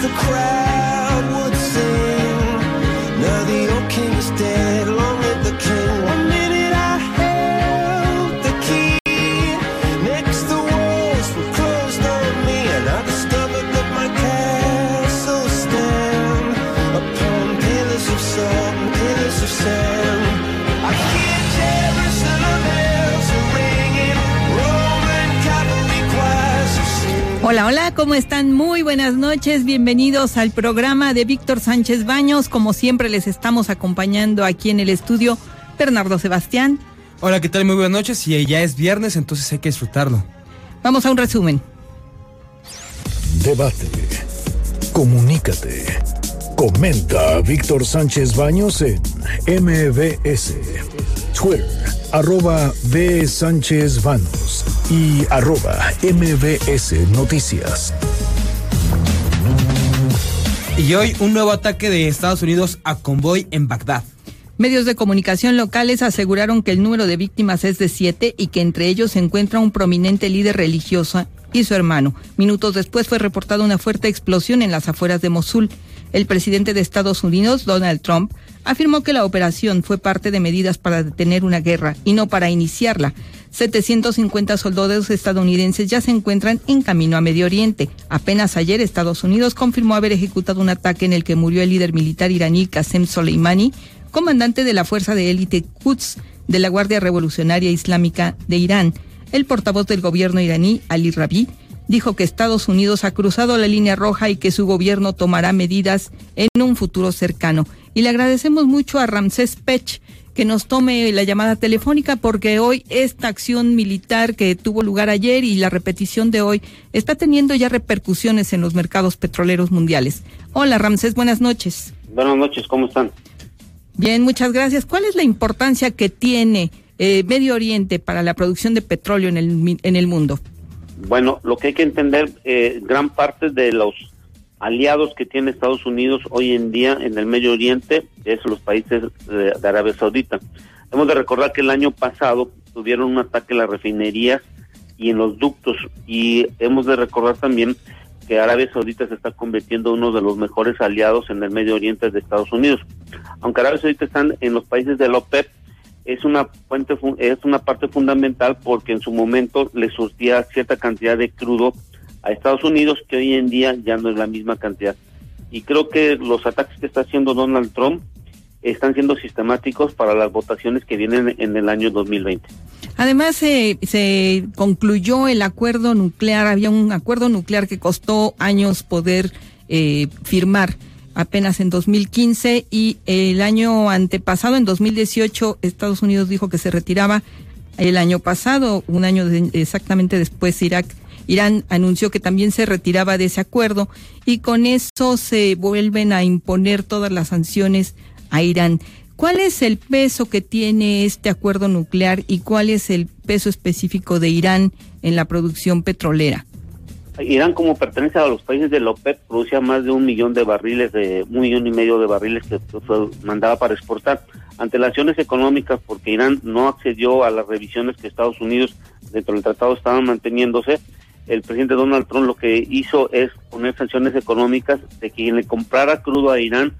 The crowd Hola, hola, ¿cómo están? Muy buenas noches, bienvenidos al programa de Víctor Sánchez Baños. Como siempre les estamos acompañando aquí en el estudio Bernardo Sebastián. Hola, ¿qué tal? Muy buenas noches. Y ya es viernes, entonces hay que disfrutarlo. Vamos a un resumen. Debate. Comunícate. Comenta a Víctor Sánchez Baños en MBS. Twitter, arroba B. Sánchez Baños y arroba MBS Noticias. Y hoy un nuevo ataque de Estados Unidos a convoy en Bagdad. Medios de comunicación locales aseguraron que el número de víctimas es de siete y que entre ellos se encuentra un prominente líder religioso y su hermano. Minutos después fue reportada una fuerte explosión en las afueras de Mosul. El presidente de Estados Unidos, Donald Trump, afirmó que la operación fue parte de medidas para detener una guerra y no para iniciarla. 750 soldados estadounidenses ya se encuentran en camino a Medio Oriente. Apenas ayer Estados Unidos confirmó haber ejecutado un ataque en el que murió el líder militar iraní Qasem Soleimani, comandante de la fuerza de élite Quds de la Guardia Revolucionaria Islámica de Irán. El portavoz del gobierno iraní, Ali Rabi, dijo que Estados Unidos ha cruzado la línea roja y que su gobierno tomará medidas en un futuro cercano. Y le agradecemos mucho a Ramsés Pech que nos tome la llamada telefónica porque hoy esta acción militar que tuvo lugar ayer y la repetición de hoy está teniendo ya repercusiones en los mercados petroleros mundiales. Hola Ramsés, buenas noches. Buenas noches, ¿cómo están? Bien, muchas gracias. ¿Cuál es la importancia que tiene eh, Medio Oriente para la producción de petróleo en el, en el mundo? Bueno, lo que hay que entender, eh, gran parte de los aliados que tiene Estados Unidos hoy en día en el Medio Oriente es los países de, Arabia Saudita. Hemos de recordar que el año pasado tuvieron un ataque en las refinerías y en los ductos y hemos de recordar también que Arabia Saudita se está convirtiendo en uno de los mejores aliados en el Medio Oriente de Estados Unidos. Aunque Arabia Saudita están en los países de la OPEP, es una fuente fu- es una parte fundamental porque en su momento le surtía cierta cantidad de crudo a Estados Unidos que hoy en día ya no es la misma cantidad. Y creo que los ataques que está haciendo Donald Trump están siendo sistemáticos para las votaciones que vienen en el año 2020. Además, eh, se concluyó el acuerdo nuclear. Había un acuerdo nuclear que costó años poder eh, firmar, apenas en 2015 y el año antepasado, en 2018, Estados Unidos dijo que se retiraba. El año pasado, un año exactamente después, Irak, Irán anunció que también se retiraba de ese acuerdo y con eso se vuelven a imponer todas las sanciones a Irán. ¿Cuál es el peso que tiene este acuerdo nuclear y cuál es el peso específico de Irán en la producción petrolera? Irán, como pertenece a los países de la OPEP, producía más de un millón de barriles, de un millón y medio de barriles que mandaba para exportar. Ante las acciones económicas, porque Irán no accedió a las revisiones que Estados Unidos dentro del tratado estaban manteniéndose, el presidente Donald Trump lo que hizo es poner sanciones económicas de quien le comprara crudo a Irán,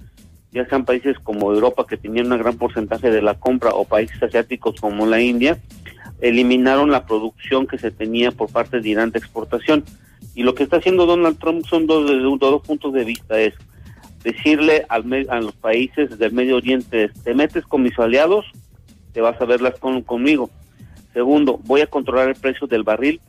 ya sean países como Europa que tenían un gran porcentaje de la compra o países asiáticos como la India, eliminaron la producción que se tenía por parte de Irán de exportación. Y lo que está haciendo Donald Trump son dos, de dos puntos de vista. Es decirle al a los países del Medio Oriente, te metes con mis aliados, te vas a verlas con, conmigo. Segundo, voy a controlar el precio del barril.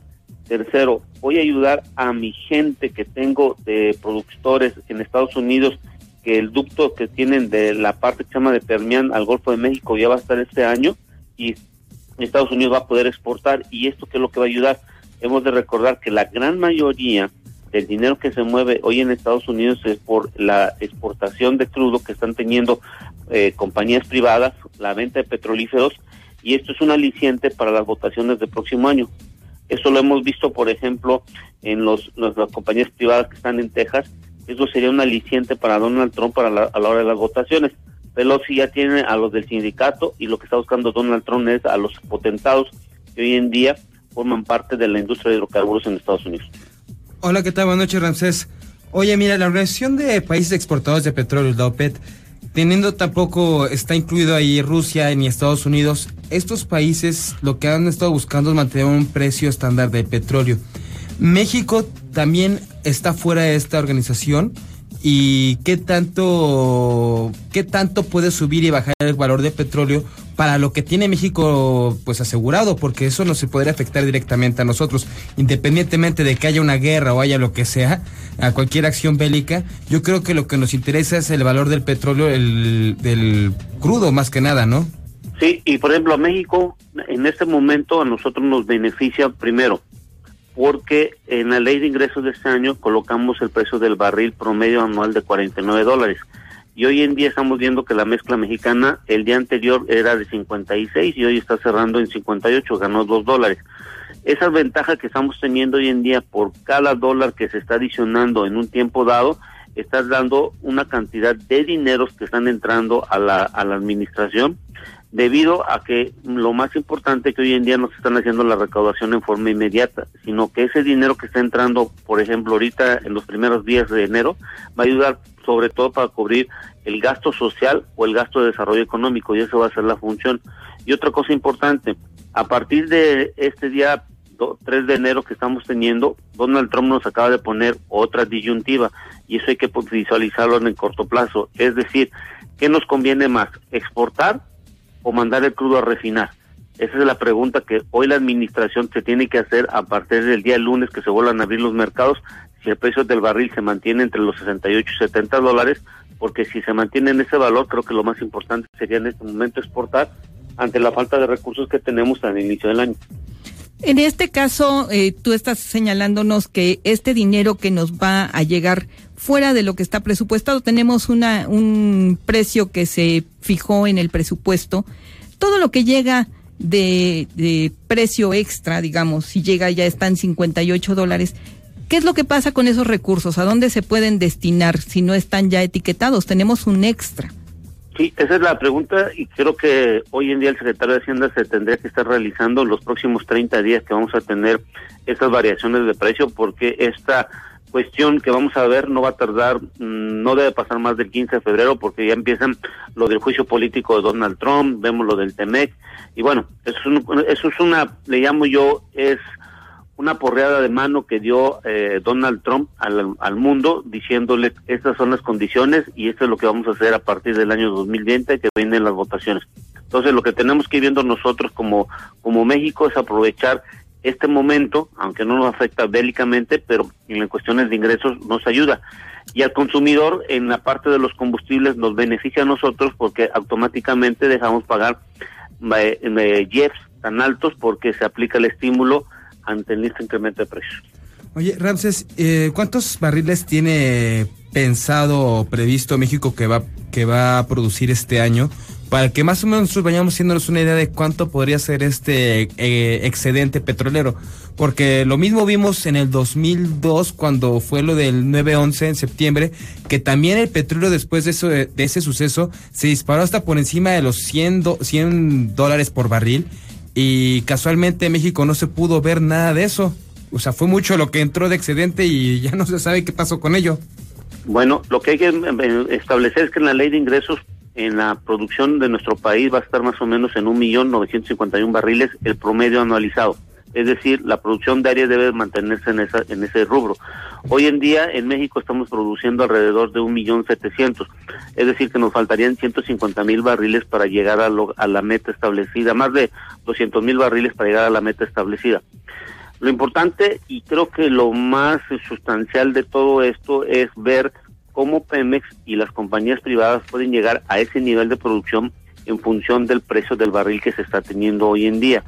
Tercero, voy a ayudar a mi gente que tengo de productores en Estados Unidos, que el ducto que tienen de la parte que se llama de Permian al Golfo de México ya va a estar este año y Estados Unidos va a poder exportar y esto que es lo que va a ayudar. Hemos de recordar que la gran mayoría del dinero que se mueve hoy en Estados Unidos es por la exportación de crudo que están teniendo eh, compañías privadas, la venta de petrolíferos y esto es un aliciente para las votaciones del próximo año. Eso lo hemos visto, por ejemplo, en los, las compañías privadas que están en Texas. Eso sería un aliciente para Donald Trump para la, a la hora de las votaciones. Pelosi ya tiene a los del sindicato y lo que está buscando Donald Trump es a los potentados que hoy en día forman parte de la industria de hidrocarburos en Estados Unidos. Hola, ¿qué tal? Buenas noches, Ramsés. Oye, mira, la Organización de Países Exportadores de Petróleo, la OPET, teniendo tampoco está incluido ahí Rusia ni Estados Unidos, estos países lo que han estado buscando es mantener un precio estándar de petróleo. México también está fuera de esta organización y qué tanto qué tanto puede subir y bajar el valor de petróleo para lo que tiene México pues asegurado porque eso no se podría afectar directamente a nosotros. Independientemente de que haya una guerra o haya lo que sea a cualquier acción bélica yo creo que lo que nos interesa es el valor del petróleo el del crudo más que nada no Sí, y por ejemplo a México en este momento a nosotros nos beneficia primero porque en la ley de ingresos de este año colocamos el precio del barril promedio anual de 49 dólares. Y hoy en día estamos viendo que la mezcla mexicana el día anterior era de 56 y hoy está cerrando en 58, ganó 2 dólares. Esa ventaja que estamos teniendo hoy en día por cada dólar que se está adicionando en un tiempo dado, está dando una cantidad de dineros que están entrando a la, a la administración debido a que lo más importante que hoy en día no se están haciendo la recaudación en forma inmediata, sino que ese dinero que está entrando, por ejemplo, ahorita en los primeros días de enero, va a ayudar sobre todo para cubrir el gasto social o el gasto de desarrollo económico, y eso va a ser la función. Y otra cosa importante, a partir de este día 3 de enero que estamos teniendo, Donald Trump nos acaba de poner otra disyuntiva, y eso hay que visualizarlo en el corto plazo. Es decir, ¿qué nos conviene más? ¿Exportar o mandar el crudo a refinar? Esa es la pregunta que hoy la administración se tiene que hacer a partir del día lunes que se vuelvan a abrir los mercados, si el precio del barril se mantiene entre los 68 y 70 dólares, porque si se mantiene en ese valor, creo que lo más importante sería en este momento exportar ante la falta de recursos que tenemos al inicio del año. En este caso, eh, tú estás señalándonos que este dinero que nos va a llegar fuera de lo que está presupuestado, tenemos una, un precio que se fijó en el presupuesto. Todo lo que llega de, de precio extra, digamos, si llega ya están 58 dólares, ¿qué es lo que pasa con esos recursos? ¿A dónde se pueden destinar si no están ya etiquetados? Tenemos un extra. Sí, esa es la pregunta y creo que hoy en día el secretario de Hacienda se tendría que estar realizando los próximos 30 días que vamos a tener estas variaciones de precio porque esta cuestión que vamos a ver no va a tardar, mm, no debe pasar más del 15 de febrero porque ya empiezan lo del juicio político de Donald Trump, vemos lo del TEMEC y bueno, eso es, un- eso es una, le llamo yo, es una porreada de mano que dio eh, Donald Trump al, al mundo diciéndole estas son las condiciones y esto es lo que vamos a hacer a partir del año 2020 que vienen las votaciones. Entonces lo que tenemos que ir viendo nosotros como, como México es aprovechar este momento, aunque no nos afecta bélicamente, pero en cuestiones de ingresos nos ayuda. Y al consumidor en la parte de los combustibles nos beneficia a nosotros porque automáticamente dejamos pagar eh, eh, tan altos porque se aplica el estímulo ante el este incremento de precios. Oye, Ramses, eh, ¿cuántos barriles tiene pensado o previsto México que va, que va a producir este año? Para que más o menos nosotros vayamos haciéndonos una idea de cuánto podría ser este eh, excedente petrolero. Porque lo mismo vimos en el 2002 cuando fue lo del 9-11 en septiembre, que también el petróleo después de, eso, de ese suceso se disparó hasta por encima de los 100, do- 100 dólares por barril y casualmente en México no se pudo ver nada de eso. O sea, fue mucho lo que entró de excedente y ya no se sabe qué pasó con ello. Bueno, lo que hay que eh, establecer es que en la ley de ingresos, en la producción de nuestro país va a estar más o menos en un millón novecientos cincuenta y un barriles el promedio anualizado. Es decir, la producción diaria debe mantenerse en, esa, en ese rubro. Hoy en día en México estamos produciendo alrededor de un millón setecientos. Es decir, que nos faltarían 150 mil barriles para llegar a, lo- a la meta establecida, más de 200 mil barriles para llegar a la meta establecida. Lo importante y creo que lo más sustancial de todo esto es ver cómo Pemex y las compañías privadas pueden llegar a ese nivel de producción en función del precio del barril que se está teniendo hoy en día.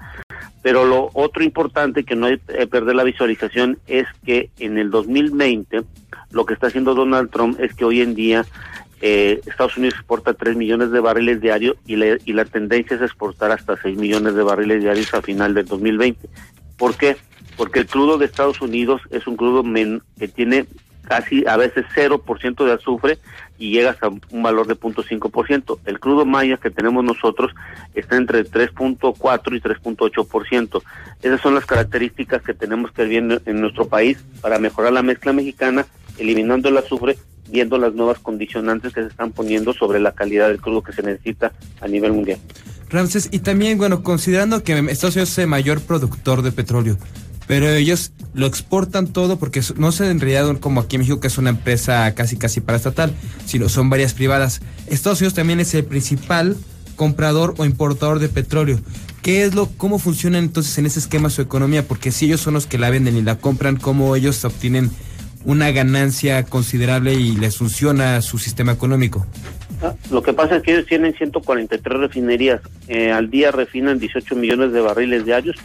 Pero lo otro importante que no hay que perder la visualización es que en el 2020 lo que está haciendo Donald Trump es que hoy en día eh, Estados Unidos exporta 3 millones de barriles diarios y, y la tendencia es exportar hasta 6 millones de barriles diarios a final del 2020. ¿Por qué? Porque el crudo de Estados Unidos es un crudo men- que tiene casi a veces 0% de azufre y llega hasta un valor de 0.5%. El crudo maya que tenemos nosotros está entre 3.4 y 3.8%. Esas son las características que tenemos que ver en, nuestro país para mejorar la mezcla mexicana, eliminando el azufre, viendo las nuevas condicionantes que se están poniendo sobre la calidad del crudo que se necesita a nivel mundial. Ramses, y también, bueno, considerando que Estados Unidos es el mayor productor de petróleo, pero ellos lo exportan todo porque no sé en realidad como aquí en México que es una empresa casi casi paraestatal, sino son varias privadas. Estados Unidos también es el principal comprador o importador de petróleo. ¿Qué es lo, cómo funciona entonces en ese esquema su economía? Porque si ellos son los que la venden y la compran, ¿cómo ellos obtienen una ganancia considerable y les funciona su sistema económico? Ah, Lo que pasa es que ellos tienen 143 refinerías. Eh, al día refinan 18 millones de barriles diarios.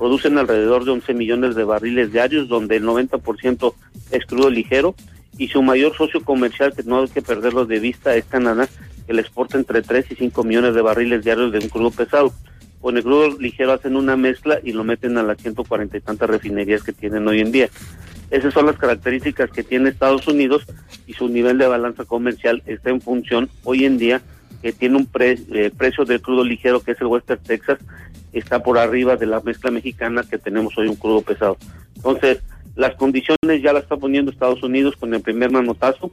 Producen alrededor de 11 millones de barriles diarios, donde el 90% es crudo ligero. Y su mayor socio comercial, que no hay que perderlo de vista, es Canadá, que le exporta entre 3 y 5 millones de barriles diarios de un crudo pesado. Con el crudo ligero hacen una mezcla y lo meten a las 140 y tantas refinerías que tienen hoy en día. Esas son las características que tiene Estados Unidos y su nivel de balanza comercial está en función hoy en día que tiene un eh, precio del crudo ligero que es el Western Texas está por arriba de la mezcla mexicana que tenemos hoy un crudo pesado. Entonces, las condiciones ya las está poniendo Estados Unidos con el primer manotazo.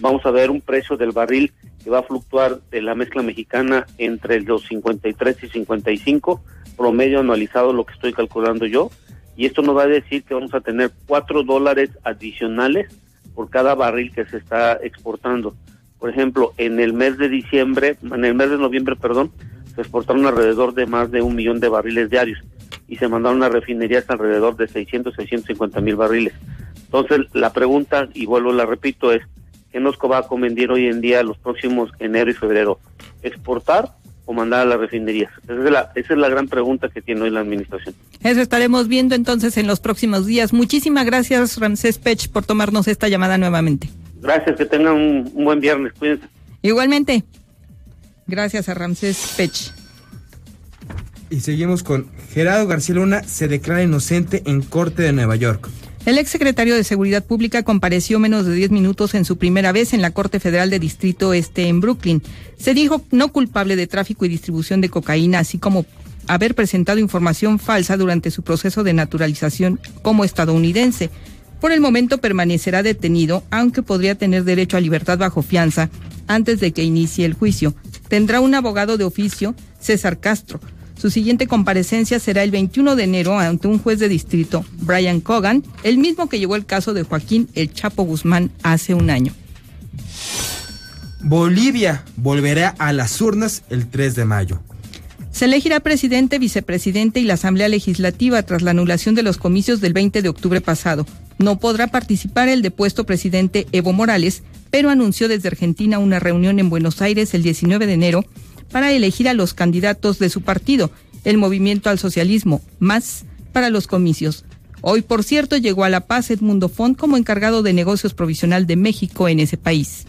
Vamos a ver un precio del barril que va a fluctuar de la mezcla mexicana entre los 53 y 55, promedio anualizado lo que estoy calculando yo. Y esto nos va a decir que vamos a tener 4 dólares adicionales por cada barril que se está exportando. Por ejemplo, en el mes de diciembre, en el mes de noviembre, perdón, se exportaron alrededor de más de un millón de barriles diarios y se mandaron a refinerías alrededor de 600, 650 mil barriles. Entonces, la pregunta, y vuelvo la repito, es, ¿qué nos va a convenir hoy en día los próximos enero y febrero? ¿Exportar o mandar a las refinerías? Esa es la, esa es la gran pregunta que tiene hoy la administración. Eso estaremos viendo entonces en los próximos días. Muchísimas gracias, Ramsés Pech, por tomarnos esta llamada nuevamente. Gracias, que tengan un, un buen viernes. Cuídense. Igualmente, gracias a Ramsés Pech. Y seguimos con Gerardo García Luna se declara inocente en corte de Nueva York. El exsecretario de Seguridad Pública compareció menos de 10 minutos en su primera vez en la Corte Federal de Distrito Este en Brooklyn. Se dijo no culpable de tráfico y distribución de cocaína, así como haber presentado información falsa durante su proceso de naturalización como estadounidense. Por el momento permanecerá detenido, aunque podría tener derecho a libertad bajo fianza antes de que inicie el juicio. Tendrá un abogado de oficio, César Castro. Su siguiente comparecencia será el 21 de enero ante un juez de distrito, Brian Cogan, el mismo que llevó el caso de Joaquín El Chapo Guzmán hace un año. Bolivia volverá a las urnas el 3 de mayo. Se elegirá presidente, vicepresidente y la Asamblea Legislativa tras la anulación de los comicios del 20 de octubre pasado. No podrá participar el depuesto presidente Evo Morales, pero anunció desde Argentina una reunión en Buenos Aires el 19 de enero para elegir a los candidatos de su partido, el Movimiento al Socialismo, más para los comicios. Hoy, por cierto, llegó a La Paz Edmundo Font como encargado de negocios provisional de México en ese país.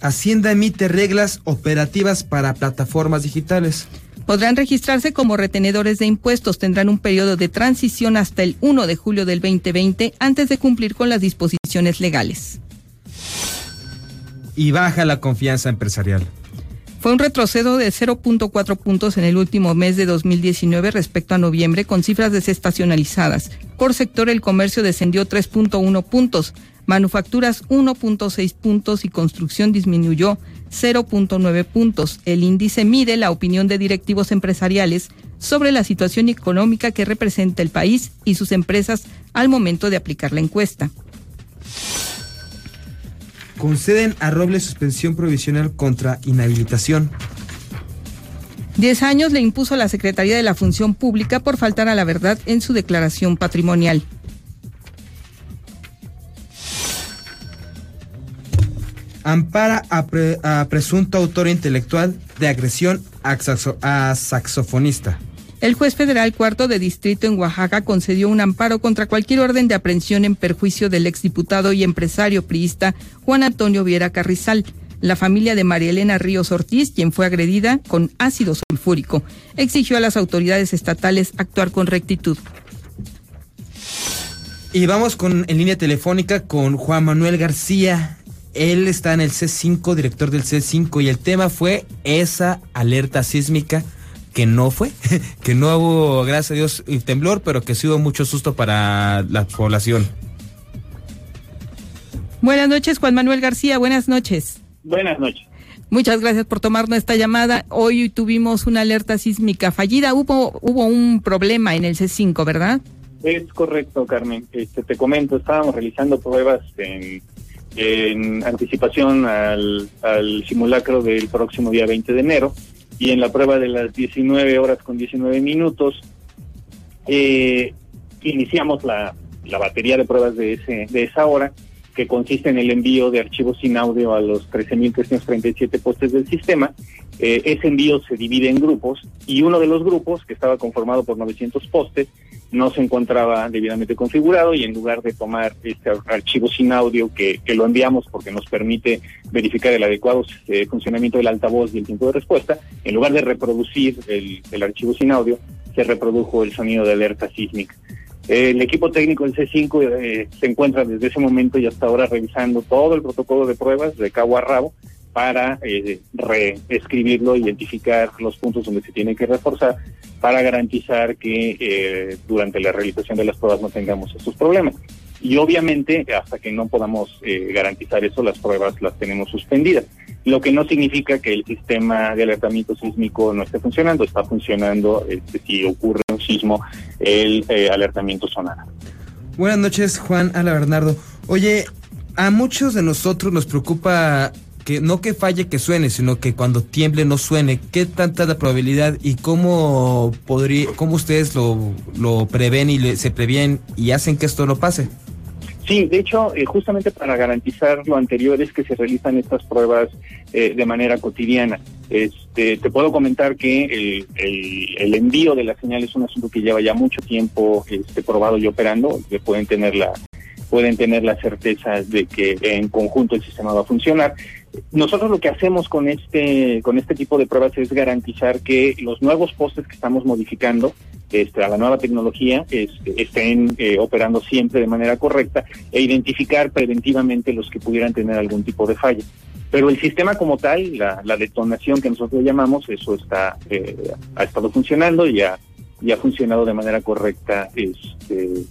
Hacienda emite reglas operativas para plataformas digitales. Podrán registrarse como retenedores de impuestos. Tendrán un periodo de transición hasta el 1 de julio del 2020 antes de cumplir con las disposiciones legales. Y baja la confianza empresarial. Fue un retroceso de 0.4 puntos en el último mes de 2019 respecto a noviembre con cifras desestacionalizadas. Por sector el comercio descendió 3.1 puntos, manufacturas 1.6 puntos y construcción disminuyó 0.9 puntos. El índice mide la opinión de directivos empresariales sobre la situación económica que representa el país y sus empresas al momento de aplicar la encuesta. Conceden a Robles suspensión provisional contra inhabilitación. Diez años le impuso la Secretaría de la Función Pública por faltar a la verdad en su declaración patrimonial. ampara a, pre- a presunto autor intelectual de agresión a, saxo- a saxofonista. El juez federal cuarto de distrito en Oaxaca concedió un amparo contra cualquier orden de aprehensión en perjuicio del exdiputado y empresario priista Juan Antonio Viera Carrizal. La familia de María Elena Ríos Ortiz, quien fue agredida con ácido sulfúrico, exigió a las autoridades estatales actuar con rectitud. Y vamos con en línea telefónica con Juan Manuel García. Él está en el C5, director del C5, y el tema fue esa alerta sísmica que no fue, que no hubo, gracias a Dios, y temblor, pero que sí hubo mucho susto para la población. Buenas noches, Juan Manuel García, buenas noches. Buenas noches. Muchas gracias por tomar nuestra llamada. Hoy tuvimos una alerta sísmica fallida. Hubo, hubo un problema en el C5, ¿verdad? Es correcto, Carmen. Este, te comento, estábamos realizando pruebas en, en anticipación al, al simulacro del próximo día 20 de enero y en la prueba de las 19 horas con 19 minutos eh, iniciamos la, la batería de pruebas de, ese, de esa hora que consiste en el envío de archivos sin audio a los 13.337 postes del sistema. Eh, ese envío se divide en grupos y uno de los grupos, que estaba conformado por 900 postes, no se encontraba debidamente configurado y en lugar de tomar este ar- archivo sin audio que, que lo enviamos porque nos permite verificar el adecuado eh, funcionamiento del altavoz y el tiempo de respuesta, en lugar de reproducir el, el archivo sin audio, se reprodujo el sonido de alerta sísmica. El equipo técnico del C5 eh, se encuentra desde ese momento y hasta ahora revisando todo el protocolo de pruebas de cabo a rabo para eh, reescribirlo, identificar los puntos donde se tiene que reforzar para garantizar que eh, durante la realización de las pruebas no tengamos estos problemas. Y obviamente, hasta que no podamos eh, garantizar eso, las pruebas las tenemos suspendidas. Lo que no significa que el sistema de alertamiento sísmico no esté funcionando, está funcionando este, si ocurre un sismo, el eh, alertamiento sonará. Buenas noches, Juan Ala Bernardo. Oye, a muchos de nosotros nos preocupa que no que falle que suene, sino que cuando tiemble no suene. ¿Qué tanta la probabilidad y cómo podría, cómo ustedes lo, lo prevén y le- se previenen y hacen que esto no pase? Sí, de hecho, eh, justamente para garantizar lo anterior es que se realizan estas pruebas eh, de manera cotidiana. Este, te puedo comentar que el, el- el envío de la señal es un asunto que lleva ya mucho tiempo este, probado y operando, que pueden tener la pueden tener la certeza de que en conjunto el sistema va a funcionar. Nosotros lo que hacemos con este con este tipo de pruebas es garantizar que los nuevos postes que estamos modificando este, a la nueva tecnología este, estén eh, operando siempre de manera correcta e identificar preventivamente los que pudieran tener algún tipo de falla. Pero el sistema como tal, la, la detonación que nosotros llamamos, eso está eh, ha estado funcionando y ha, y ha funcionado de manera correcta este,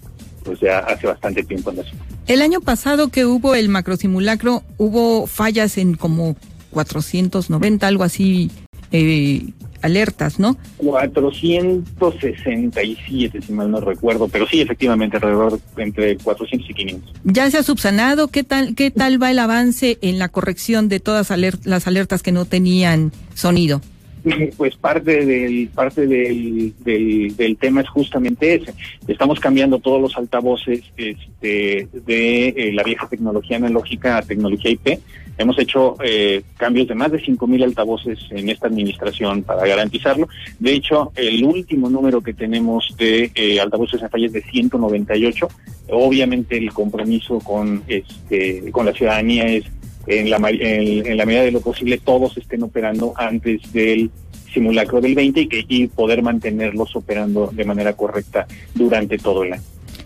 pues ya hace bastante tiempo en la ciudad. El año pasado que hubo el macrosimulacro, hubo fallas en como 490, algo así, eh, alertas, ¿no? 467, si mal no recuerdo, pero sí, efectivamente, alrededor entre 400 y 500. ¿Ya se ha subsanado? ¿Qué tal, qué tal va el avance en la corrección de todas las alertas que no tenían sonido? Pues parte del parte del, del, del tema es justamente ese. Estamos cambiando todos los altavoces este, de eh, la vieja tecnología analógica a tecnología IP. Hemos hecho eh, cambios de más de 5.000 altavoces en esta administración para garantizarlo. De hecho, el último número que tenemos de eh, altavoces en fallas es de 198. Obviamente el compromiso con este con la ciudadanía es en la, en la medida de lo posible todos estén operando antes del simulacro del 20 y, que, y poder mantenerlos operando de manera correcta durante todo el año.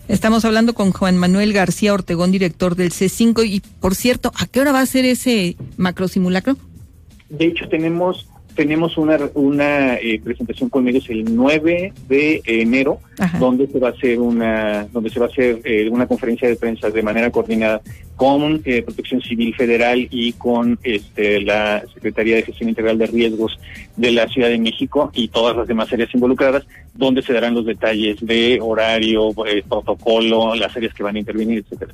Estamos hablando con Juan Manuel García Ortegón, director del C5. Y por cierto, ¿a qué hora va a ser ese macrosimulacro? De hecho, tenemos tenemos una, una eh, presentación con medios el 9 de enero, Ajá. donde se va a hacer una donde se va a hacer eh, una conferencia de prensa de manera coordinada con eh, Protección Civil Federal y con este, la Secretaría de Gestión Integral de Riesgos de la Ciudad de México y todas las demás áreas involucradas, donde se darán los detalles de horario, eh, protocolo, las áreas que van a intervenir, etcétera.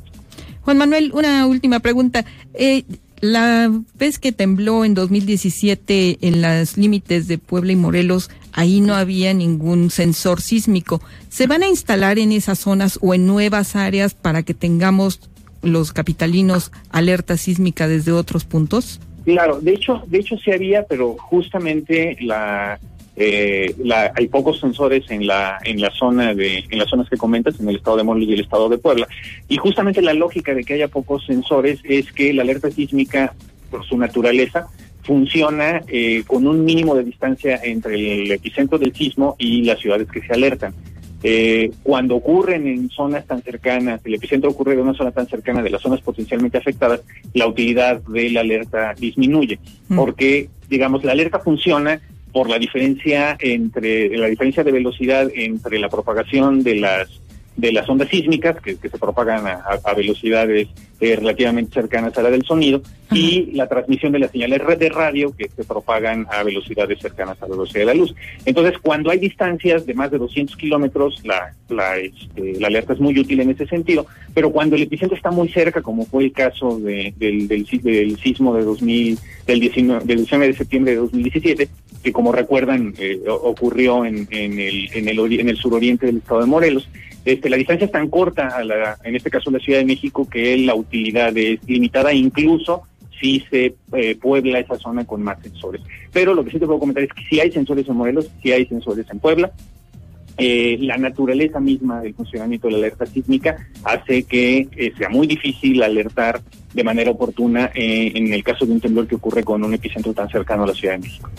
Juan Manuel, una última pregunta. Eh, la vez que tembló en 2017 en los límites de Puebla y Morelos, ahí no había ningún sensor sísmico. ¿Se van a instalar en esas zonas o en nuevas áreas para que tengamos los capitalinos alerta sísmica desde otros puntos? Claro, de hecho, de hecho sí había, pero justamente la, eh, la, hay pocos sensores en la en la zona de en las zonas que comentas en el estado de Morelos y el estado de Puebla y justamente la lógica de que haya pocos sensores es que la alerta sísmica por su naturaleza funciona eh, con un mínimo de distancia entre el epicentro del sismo y las ciudades que se alertan. Eh, cuando ocurren en zonas tan cercanas, el epicentro ocurre en una zona tan cercana de las zonas potencialmente afectadas, la utilidad de la alerta disminuye, Mm. porque, digamos, la alerta funciona por la diferencia entre la diferencia de velocidad entre la propagación de las de las ondas sísmicas que, que se propagan a, velocidades eh, relativamente cercanas a la del sonido y la transmisión de las señales red de radio que se propagan a velocidades cercanas a la velocidad de la luz. Entonces, cuando hay distancias de más de 200 kilómetros, la, la, este, la alerta es muy útil en ese sentido, pero cuando el epicentro está muy cerca, como fue el caso de- del, del, del sismo de 2000, del 19, del 19 de septiembre de 2017, que como recuerdan eh, ocurrió en, en, el, en, el, en el suroriente del estado de Morelos, este, la distancia es tan corta, a la, en este caso la Ciudad de México, que la utilidad es limitada, incluso si se eh, puebla esa zona con más sensores. Pero lo que sí te puedo comentar es que si hay sensores en Morelos, si hay sensores en Puebla. Eh, la naturaleza misma del funcionamiento de la alerta sísmica hace que eh, sea muy difícil alertar de manera oportuna en el caso de un temblor que ocurre con un epicentro tan cercano a la Ciudad de México.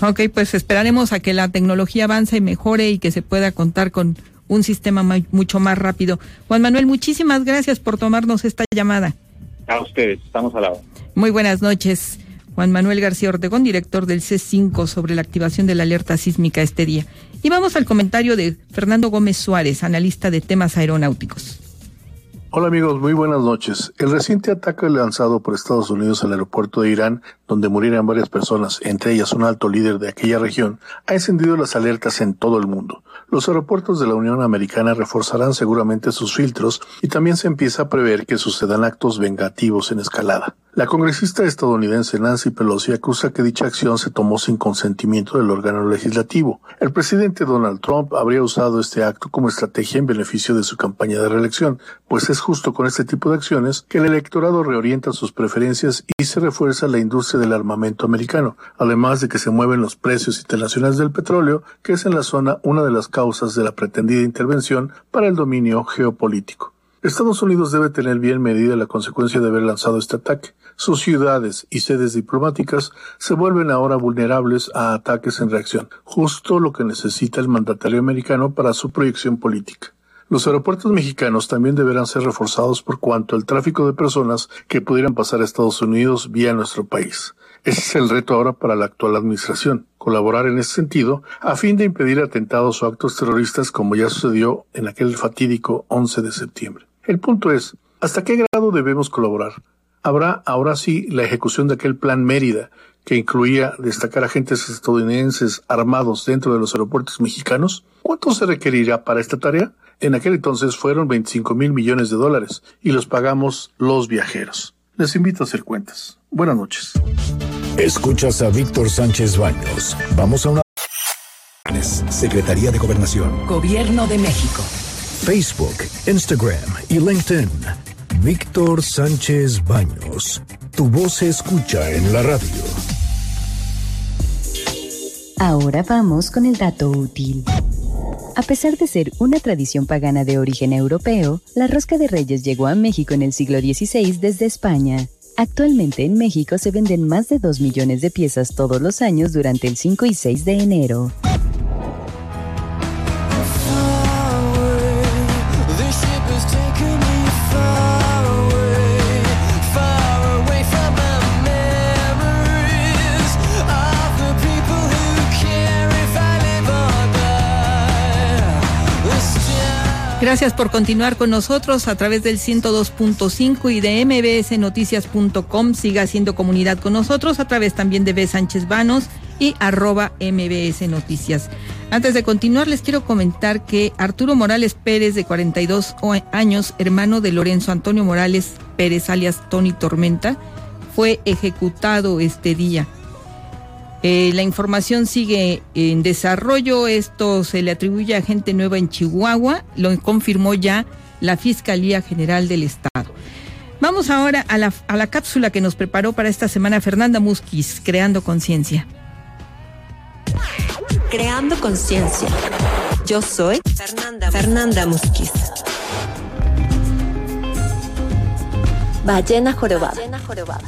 Ok, pues esperaremos a que la tecnología avance y mejore y que se pueda contar con un sistema ma- mucho más rápido. Juan Manuel, muchísimas gracias por tomarnos esta llamada. A ustedes, estamos al lado. Muy buenas noches. Juan Manuel García Ortegón, director del C5 sobre la activación de la alerta sísmica este día. Y vamos al comentario de Fernando Gómez Suárez, analista de temas aeronáuticos. Hola amigos, muy buenas noches. El reciente ataque lanzado por Estados Unidos al aeropuerto de Irán, donde murieron varias personas, entre ellas un alto líder de aquella región, ha encendido las alertas en todo el mundo. Los aeropuertos de la Unión Americana reforzarán seguramente sus filtros y también se empieza a prever que sucedan actos vengativos en escalada. La congresista estadounidense Nancy Pelosi acusa que dicha acción se tomó sin consentimiento del órgano legislativo. El presidente Donald Trump habría usado este acto como estrategia en beneficio de su campaña de reelección, pues es justo con este tipo de acciones que el electorado reorienta sus preferencias y se refuerza la industria del armamento americano, además de que se mueven los precios internacionales del petróleo, que es en la zona una de las causas de la pretendida intervención para el dominio geopolítico. Estados Unidos debe tener bien medida la consecuencia de haber lanzado este ataque. Sus ciudades y sedes diplomáticas se vuelven ahora vulnerables a ataques en reacción, justo lo que necesita el mandatario americano para su proyección política. Los aeropuertos mexicanos también deberán ser reforzados por cuanto al tráfico de personas que pudieran pasar a Estados Unidos vía nuestro país. Ese es el reto ahora para la actual administración, colaborar en ese sentido a fin de impedir atentados o actos terroristas como ya sucedió en aquel fatídico 11 de septiembre. El punto es, ¿hasta qué grado debemos colaborar? Habrá ahora sí la ejecución de aquel plan Mérida, que incluía destacar agentes estadounidenses armados dentro de los aeropuertos mexicanos. ¿Cuánto se requerirá para esta tarea? En aquel entonces fueron 25 mil millones de dólares y los pagamos los viajeros. Les invito a hacer cuentas. Buenas noches. Escuchas a Víctor Sánchez Baños. Vamos a una... Secretaría de Gobernación. Gobierno de México. Facebook, Instagram y LinkedIn. Víctor Sánchez Baños. Tu voz se escucha en la radio. Ahora vamos con el dato útil. A pesar de ser una tradición pagana de origen europeo, la rosca de reyes llegó a México en el siglo XVI desde España. Actualmente en México se venden más de 2 millones de piezas todos los años durante el 5 y 6 de enero. Gracias por continuar con nosotros a través del 102.5 y de mbsnoticias.com. Siga haciendo comunidad con nosotros a través también de B. Sánchez Vanos y arroba mbs noticias. Antes de continuar, les quiero comentar que Arturo Morales Pérez, de 42 o- años, hermano de Lorenzo Antonio Morales Pérez, alias Tony Tormenta, fue ejecutado este día. Eh, la información sigue en desarrollo. Esto se le atribuye a gente nueva en Chihuahua. Lo confirmó ya la Fiscalía General del Estado. Vamos ahora a la, a la cápsula que nos preparó para esta semana Fernanda Musquiz, Creando Conciencia. Creando Conciencia. Yo soy Fernanda, Fernanda Musquiz. Ballena jorobada.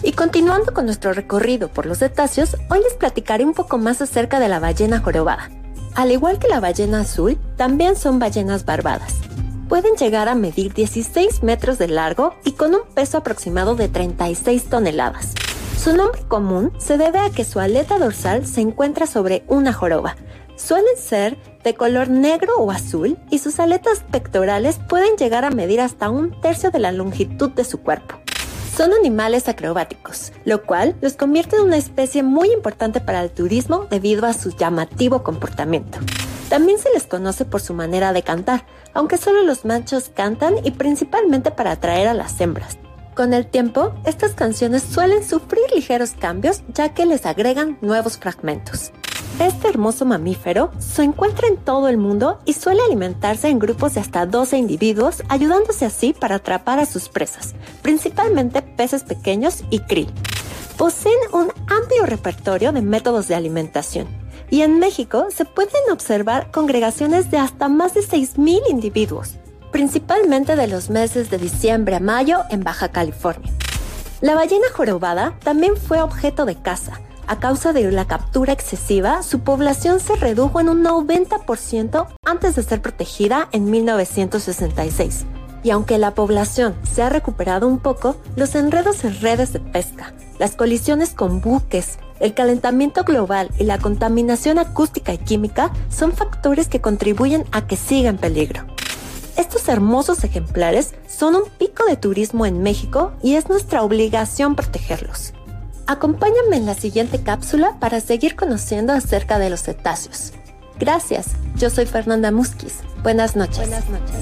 Y continuando con nuestro recorrido por los cetáceos, hoy les platicaré un poco más acerca de la ballena jorobada. Al igual que la ballena azul, también son ballenas barbadas. Pueden llegar a medir 16 metros de largo y con un peso aproximado de 36 toneladas. Su nombre común se debe a que su aleta dorsal se encuentra sobre una joroba. Suelen ser de color negro o azul y sus aletas pectorales pueden llegar a medir hasta un tercio de la longitud de su cuerpo. Son animales acrobáticos, lo cual los convierte en una especie muy importante para el turismo debido a su llamativo comportamiento. También se les conoce por su manera de cantar, aunque solo los machos cantan y principalmente para atraer a las hembras. Con el tiempo, estas canciones suelen sufrir ligeros cambios ya que les agregan nuevos fragmentos. Este hermoso mamífero se encuentra en todo el mundo y suele alimentarse en grupos de hasta 12 individuos, ayudándose así para atrapar a sus presas, principalmente peces pequeños y krill. Poseen un amplio repertorio de métodos de alimentación y en México se pueden observar congregaciones de hasta más de 6.000 individuos, principalmente de los meses de diciembre a mayo en Baja California. La ballena jorobada también fue objeto de caza, a causa de la captura excesiva, su población se redujo en un 90% antes de ser protegida en 1966. Y aunque la población se ha recuperado un poco, los enredos en redes de pesca, las colisiones con buques, el calentamiento global y la contaminación acústica y química son factores que contribuyen a que siga en peligro. Estos hermosos ejemplares son un pico de turismo en México y es nuestra obligación protegerlos. Acompáñame en la siguiente cápsula para seguir conociendo acerca de los cetáceos. Gracias, yo soy Fernanda Musquiz. Buenas noches. Buenas noches.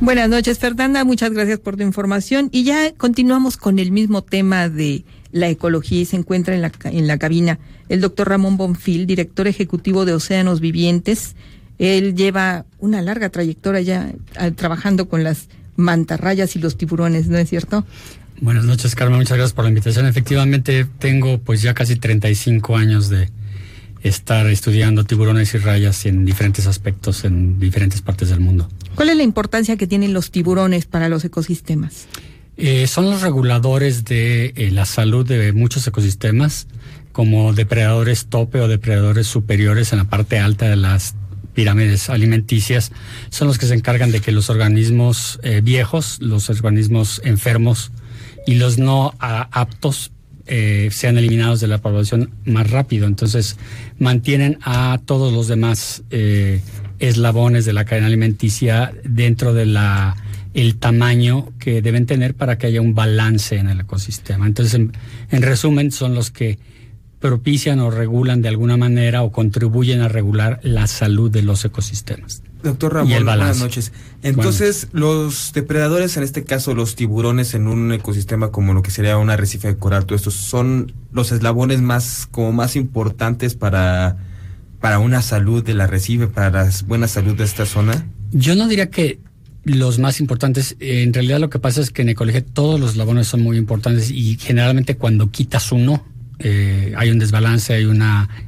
Buenas noches, Fernanda. Muchas gracias por tu información. Y ya continuamos con el mismo tema de la ecología y se encuentra en la, en la cabina el doctor Ramón Bonfil, director ejecutivo de Océanos Vivientes. Él lleva una larga trayectoria ya ah, trabajando con las mantarrayas y los tiburones, ¿no es cierto? Buenas noches, Carmen. Muchas gracias por la invitación. Efectivamente, tengo pues ya casi 35 años de estar estudiando tiburones y rayas en diferentes aspectos en diferentes partes del mundo. ¿Cuál es la importancia que tienen los tiburones para los ecosistemas? Eh, son los reguladores de eh, la salud de muchos ecosistemas, como depredadores tope o depredadores superiores en la parte alta de las pirámides alimenticias son los que se encargan de que los organismos eh, viejos, los organismos enfermos y los no aptos eh, sean eliminados de la población más rápido. Entonces mantienen a todos los demás eh, eslabones de la cadena alimenticia dentro de la el tamaño que deben tener para que haya un balance en el ecosistema. Entonces, en resumen, son los que propician o regulan de alguna manera o contribuyen a regular la salud de los ecosistemas. Doctor Ramón, buenas noches. Entonces, los depredadores, en este caso los tiburones en un ecosistema como lo que sería un arrecife de coral, estos son los eslabones más como más importantes para para una salud del arrecife, para la buena salud de esta zona. Yo no diría que los más importantes, en realidad lo que pasa es que en ecología todos los eslabones son muy importantes y generalmente cuando quitas uno, eh, hay un desbalance, hay un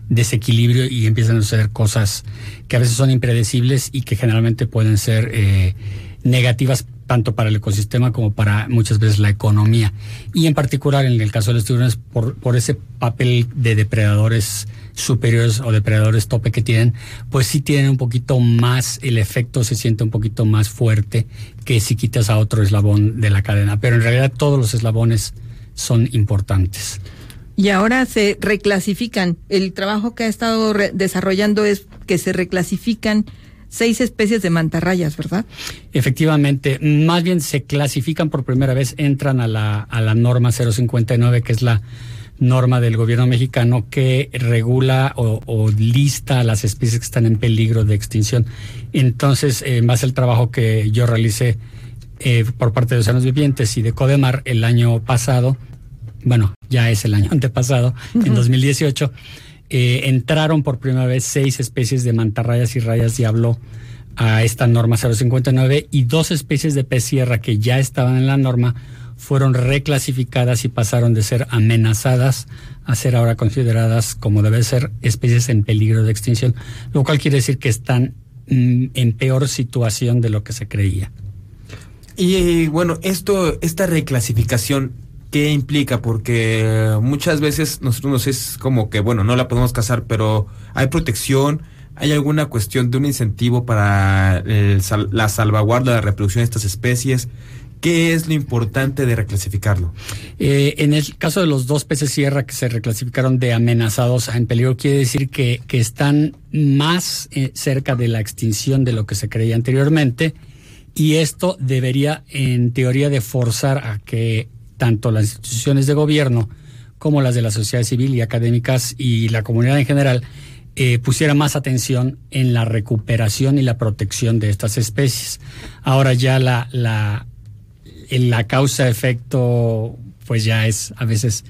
desequilibrio y empiezan a suceder cosas que a veces son impredecibles y que generalmente pueden ser eh, negativas tanto para el ecosistema como para muchas veces la economía. Y en particular en el caso de los tiburones, por, por ese papel de depredadores superiores o depredadores tope que tienen, pues sí tienen un poquito más, el efecto se siente un poquito más fuerte que si quitas a otro eslabón de la cadena. Pero en realidad todos los eslabones son importantes y ahora se reclasifican. El trabajo que ha estado desarrollando es que se reclasifican seis especies de mantarrayas, ¿verdad? Efectivamente, más bien se clasifican por primera vez, entran a la, a la norma 059, que es la norma del gobierno mexicano que regula o, lista las especies que están en peligro de extinción. Entonces, más el trabajo que yo realicé eh, por parte de Océanos Vivientes y de Codemar el año pasado, bueno, ya es el año antepasado, en 2018, eh, entraron por primera vez seis especies de mantarrayas y rayas diablo a esta norma 059 y dos especies de pez sierra que ya estaban en la norma fueron reclasificadas y pasaron de ser amenazadas a ser ahora consideradas como debe ser especies en peligro de extinción, lo cual quiere decir que están mm, en peor situación de lo que se creía. Y bueno, esto, esta reclasificación, ¿qué implica? Porque muchas veces nosotros nos es como que, bueno, no la podemos cazar, pero hay protección, hay alguna cuestión de un incentivo para la salvaguarda la reproducción de estas especies. ¿Qué es lo importante de reclasificarlo? Eh, en el caso de los dos peces sierra que se reclasificaron de amenazados a en peligro, quiere decir que, que están más eh, cerca de la extinción de lo que se creía anteriormente y esto debería, en teoría, de forzar a que tanto las instituciones de gobierno como las de la sociedad civil y académicas y la comunidad en general eh, pusiera más atención en la recuperación y la protección de estas especies. Ahora ya la, la, la causa-efecto, pues ya es a veces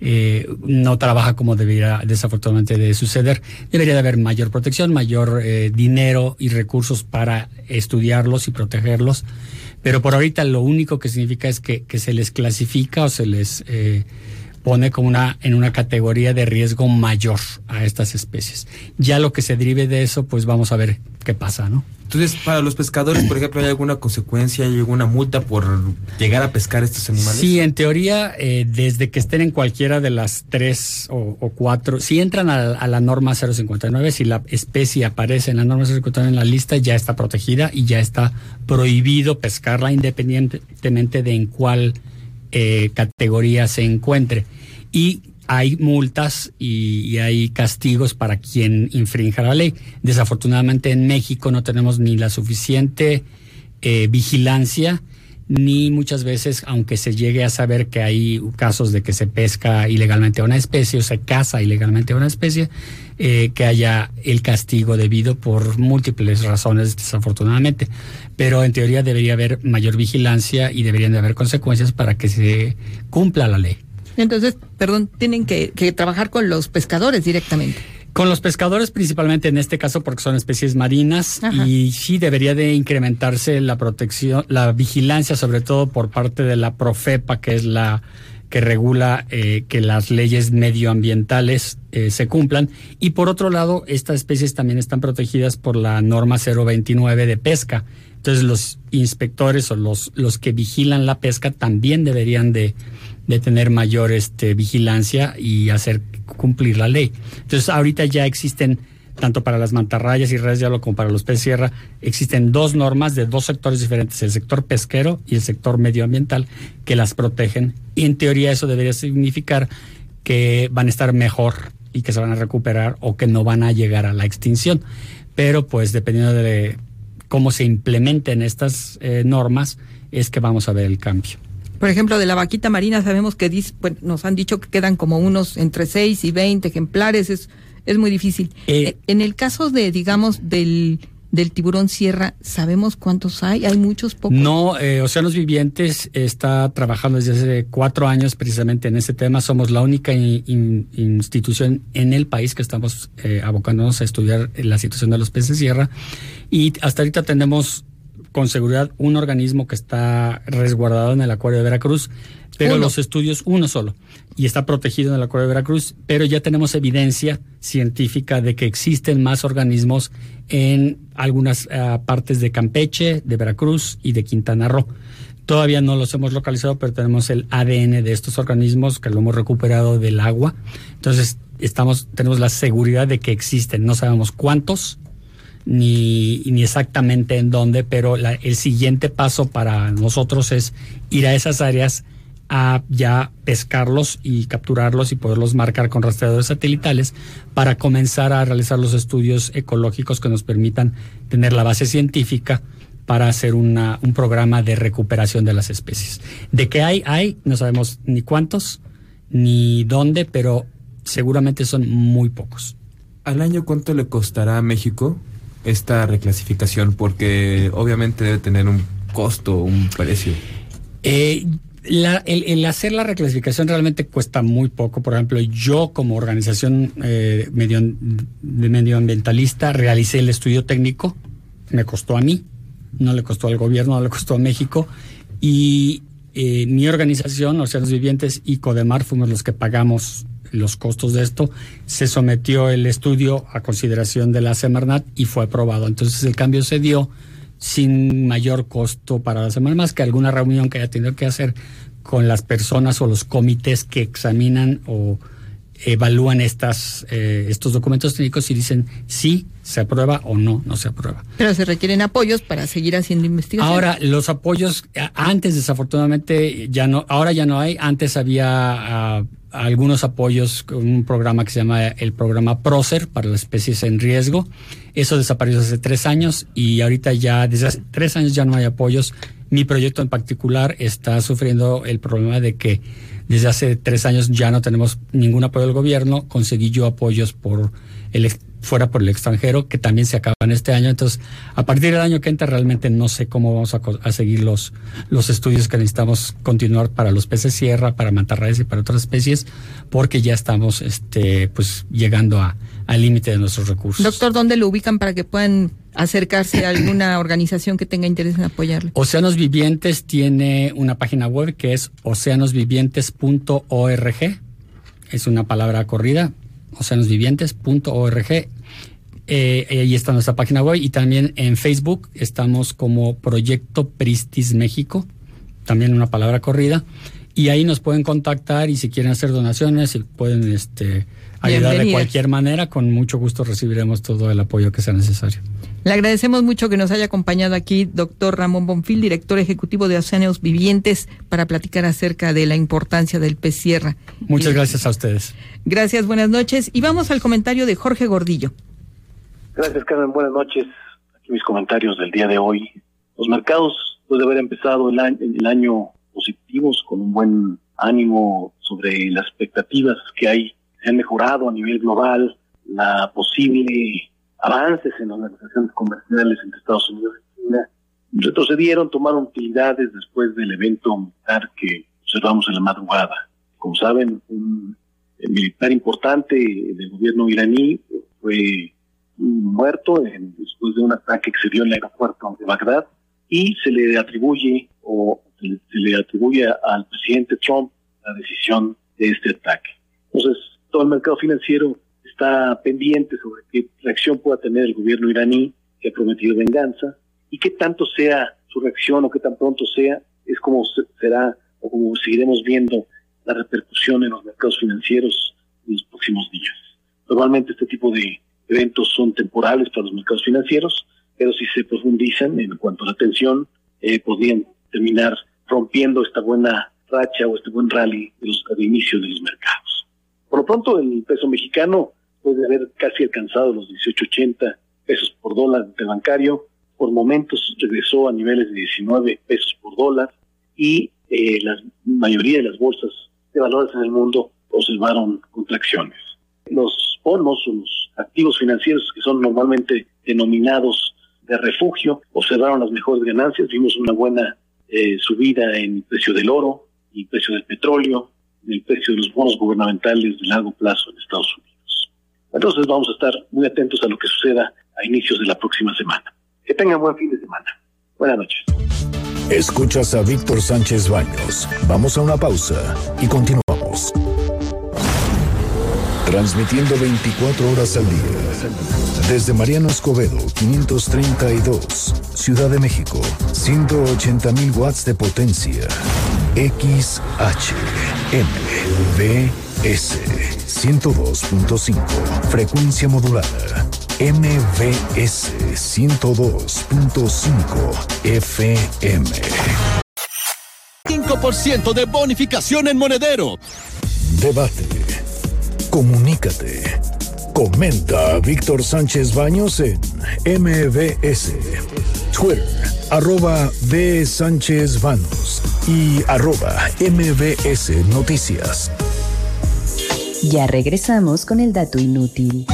eh, no trabaja como debería desafortunadamente de suceder. Debería de haber mayor protección, mayor eh, dinero y recursos para estudiarlos y protegerlos. Pero por ahorita lo único que significa es que, que se les clasifica o se les eh, pone como una, en una categoría de riesgo mayor a estas especies. Ya lo que se derive de eso, pues vamos a ver qué pasa, ¿no? Entonces, para los pescadores, por ejemplo, ¿hay alguna consecuencia, hay alguna multa por llegar a pescar estos animales? Sí, en teoría, eh, desde que estén en cualquiera de las tres o, o cuatro, si entran a, a la norma 059, si la especie aparece en la norma 059 en la lista, ya está protegida y ya está prohibido pescarla independientemente de en cuál eh, categoría se encuentre. Y hay multas y, hay castigos para quien infrinja la ley. Desafortunadamente en México no tenemos ni la suficiente eh, vigilancia ni muchas veces, aunque se llegue a saber que hay casos de que se pesca ilegalmente a una especie o se caza ilegalmente a una especie, eh, que haya el castigo debido por múltiples razones, desafortunadamente. Pero en teoría debería haber mayor vigilancia y deberían de haber consecuencias para que se cumpla la ley. Entonces, perdón, tienen que, que trabajar con los pescadores directamente. Con los pescadores principalmente en este caso porque son especies marinas Ajá. y sí debería de incrementarse la protección, la vigilancia sobre todo por parte de la Profepa que es la que regula eh, que las leyes medioambientales eh, se cumplan y por otro lado estas especies también están protegidas por la norma 029 de pesca. Entonces los inspectores o los, los que vigilan la pesca también deberían de, de tener mayor este, vigilancia y hacer cumplir la ley. Entonces ahorita ya existen, tanto para las mantarrayas y redes de diablo como para los peces sierra, existen dos normas de dos sectores diferentes, el sector pesquero y el sector medioambiental, que las protegen. Y en teoría eso debería significar que van a estar mejor y que se van a recuperar o que no van a llegar a la extinción. Pero pues dependiendo de cómo se implementen estas eh, normas, es que vamos a ver el cambio. Por ejemplo, de la vaquita marina sabemos que dis, nos han dicho que quedan como unos entre 6 y 20 ejemplares, es, es muy difícil. Eh, en el caso de, digamos, del, del tiburón sierra, ¿sabemos cuántos hay? ¿Hay muchos, pocos? No, eh, Océanos Vivientes está trabajando desde hace cuatro años precisamente en ese tema. Somos la única in, in, institución en el país que estamos eh, abocándonos a estudiar la situación de los peces sierra. Y hasta ahorita tenemos con seguridad un organismo que está resguardado en el acuario de Veracruz, pero uno. los estudios, uno solo, y está protegido en el acuario de Veracruz, pero ya tenemos evidencia científica de que existen más organismos en algunas uh, partes de Campeche, de Veracruz y de Quintana Roo. Todavía no los hemos localizado, pero tenemos el ADN de estos organismos que lo hemos recuperado del agua. Entonces, estamos, tenemos la seguridad de que existen. No sabemos cuántos, ni, ni exactamente en dónde, pero la, el siguiente paso para nosotros es ir a esas áreas a ya pescarlos y capturarlos y poderlos marcar con rastreadores satelitales para comenzar a realizar los estudios ecológicos que nos permitan tener la base científica para hacer una, un programa de recuperación de las especies. De qué hay, hay, no sabemos ni cuántos, ni dónde, pero seguramente son muy pocos. ¿Al año cuánto le costará a México esta reclasificación? Porque obviamente debe tener un costo, un precio. Eh, la, el, el, hacer la reclasificación realmente cuesta muy poco. Por ejemplo, yo como organización eh, medioambientalista realicé el estudio técnico me costó a mí, no le costó al gobierno, no le costó a México. Y eh, mi organización, Océanos Vivientes y Codemar, fuimos los que pagamos los costos de esto. Se sometió el estudio a consideración de la Semarnat y fue aprobado. Entonces el cambio se dio sin mayor costo para la Semarnat, más que alguna reunión que haya tenido que hacer con las personas o los comités que examinan o evalúan estas, eh, estos documentos técnicos y dicen sí, se aprueba o no, no se aprueba. Pero se requieren apoyos para seguir haciendo investigación. Ahora, los apoyos, antes desafortunadamente ya no, ahora ya no hay, antes había uh, algunos apoyos con un programa que se llama el programa PROCER para las especies en riesgo. Eso desapareció hace tres años y ahorita ya, desde hace tres años ya no hay apoyos. Mi proyecto en particular está sufriendo el problema de que desde hace tres años ya no tenemos ningún apoyo del gobierno. Conseguí yo apoyos por el fuera por el extranjero, que también se acaban este año. Entonces, a partir del año que entra, realmente no sé cómo vamos a, seguir los, los estudios que necesitamos continuar para los peces sierra, para mantarrayas y para otras especies, porque ya estamos este, pues, llegando a, al límite de nuestros recursos. Doctor, ¿dónde lo ubican para que puedan acercarse a alguna organización que tenga interés en apoyarle? Océanos Vivientes tiene una página web que es oceanosvivientes.org. Es una palabra corrida, oceanosvivientes.org. Eh, ahí está nuestra página web y también en Facebook estamos como Proyecto Pristis México, también una palabra corrida. Y ahí nos pueden contactar y si quieren hacer donaciones, si pueden este, ayudar de cualquier manera, con mucho gusto recibiremos todo el apoyo que sea necesario. Le agradecemos mucho que nos haya acompañado aquí, doctor Ramón Bonfil, director ejecutivo de Océanos Vivientes, para platicar acerca de la importancia del pez sierra. Muchas gracias a ustedes. Gracias, buenas noches. Y vamos al comentario de Jorge Gordillo. Gracias, Carmen. Buenas noches. Aquí mis comentarios del día de hoy. Los mercados, después de haber empezado el año, el año positivos, con un buen ánimo sobre las expectativas que hay, se han mejorado a nivel global, la posible avances en las negociaciones comerciales entre Estados Unidos y China retrocedieron, tomaron utilidades después del evento militar que observamos en la madrugada. Como saben, un militar importante del gobierno iraní fue muerto después de un ataque que se dio en el aeropuerto de Bagdad y se le atribuye o se le atribuye al presidente Trump la decisión de este ataque. Entonces, todo el mercado financiero está pendiente sobre qué reacción pueda tener el gobierno iraní, que ha prometido venganza, y qué tanto sea su reacción o qué tan pronto sea, es como será o como seguiremos viendo la repercusión en los mercados financieros en los próximos días. Normalmente este tipo de eventos son temporales para los mercados financieros, pero si se profundizan en cuanto a la tensión, eh, podrían terminar rompiendo esta buena racha o este buen rally de los, al inicio de los mercados. Por lo pronto, el peso mexicano puede haber casi alcanzado los 18.80 pesos por dólar de bancario. Por momentos regresó a niveles de 19 pesos por dólar y eh, la mayoría de las bolsas de valores en el mundo observaron contracciones. Los bonos los activos financieros que son normalmente denominados de refugio observaron las mejores ganancias. Vimos una buena eh, subida en el precio del oro y el precio del petróleo, en el precio de los bonos gubernamentales de largo plazo en Estados Unidos. Entonces vamos a estar muy atentos a lo que suceda a inicios de la próxima semana. Que tengan buen fin de semana. Buenas noches. Escuchas a Víctor Sánchez Baños. Vamos a una pausa y continuamos. Transmitiendo 24 horas al día. Desde Mariano Escobedo, 532, Ciudad de México, 180.000 watts de potencia. XH, S 102.5, frecuencia modulada. MVS 102.5 FM. 5% de bonificación en monedero. Debate. Comunícate. Comenta a Víctor Sánchez Baños en MVS. Twitter, arroba B. Sánchez Vanos y arroba MVS Noticias. Ya regresamos con el dato inútil.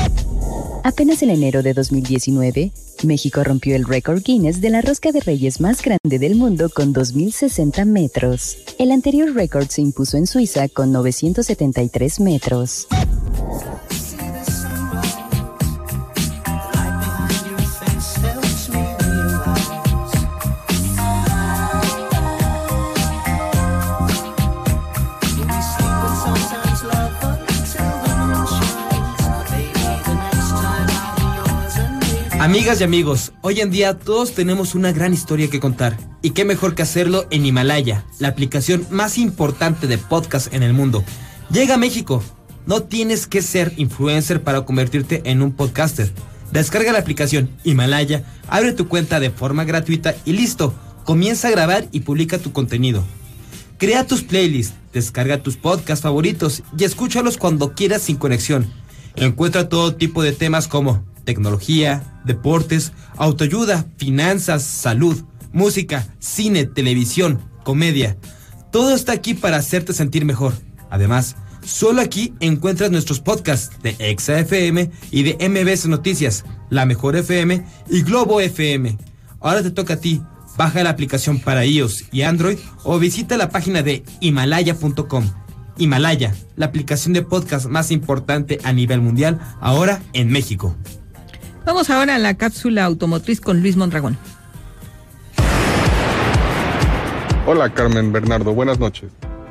Apenas en enero de 2019, México rompió el récord Guinness de la rosca de reyes más grande del mundo con 2.060 metros. El anterior récord se impuso en Suiza con 973 metros. Amigas y amigos, hoy en día todos tenemos una gran historia que contar. Y qué mejor que hacerlo en Himalaya, la aplicación más importante de podcast en el mundo. Llega a México. No tienes que ser influencer para convertirte en un podcaster. Descarga la aplicación Himalaya, abre tu cuenta de forma gratuita y listo. Comienza a grabar y publica tu contenido. Crea tus playlists, descarga tus podcasts favoritos y escúchalos cuando quieras sin conexión. Encuentra todo tipo de temas como tecnología, deportes, autoayuda, finanzas, salud, música, cine, televisión, comedia. Todo está aquí para hacerte sentir mejor. Además, solo aquí encuentras nuestros podcasts de ExaFM y de MBS Noticias, La Mejor FM y Globo FM. Ahora te toca a ti. Baja la aplicación para iOS y Android o visita la página de himalaya.com. Himalaya, la aplicación de podcast más importante a nivel mundial, ahora en México. Vamos ahora a la cápsula automotriz con Luis Mondragón. Hola Carmen Bernardo, buenas noches.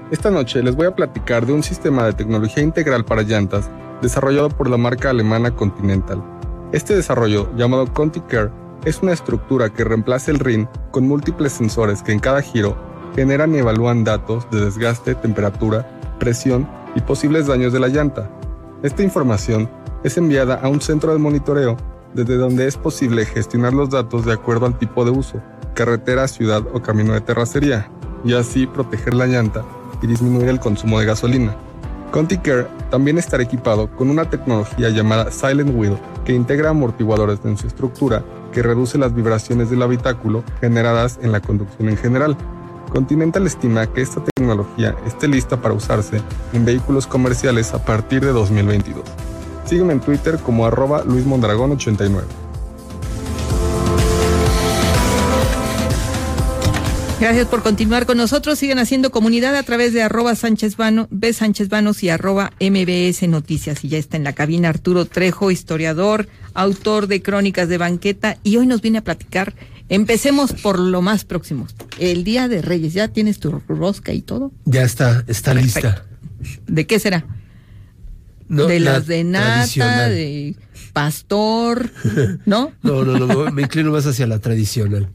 Esta noche les voy a platicar de un sistema de tecnología integral para llantas desarrollado por la marca alemana Continental. Este desarrollo, llamado ContiCare, es una estructura que reemplaza el RIN con múltiples sensores que en cada giro generan y evalúan datos de desgaste, temperatura, presión y posibles daños de la llanta. Esta información es enviada a un centro de monitoreo desde donde es posible gestionar los datos de acuerdo al tipo de uso, carretera, ciudad o camino de terracería, y así proteger la llanta y disminuir el consumo de gasolina. ContiCare también estará equipado con una tecnología llamada Silent Wheel que integra amortiguadores en su estructura que reduce las vibraciones del habitáculo generadas en la conducción en general. Continental estima que esta tecnología esté lista para usarse en vehículos comerciales a partir de 2022. Sígueme en Twitter como arroba luismondragón89. Gracias por continuar con nosotros. Sigan haciendo comunidad a través de arroba Sánchez Vano, B. Sánchez Vanos y arroba MBS Noticias. Y ya está en la cabina Arturo Trejo, historiador, autor de Crónicas de Banqueta. Y hoy nos viene a platicar. Empecemos por lo más próximo. El Día de Reyes. ¿Ya tienes tu rosca y todo? Ya está, está lista. ¿De qué será? No, de la las de nata, de pastor, ¿no? No, no, no, me inclino más hacia la tradicional.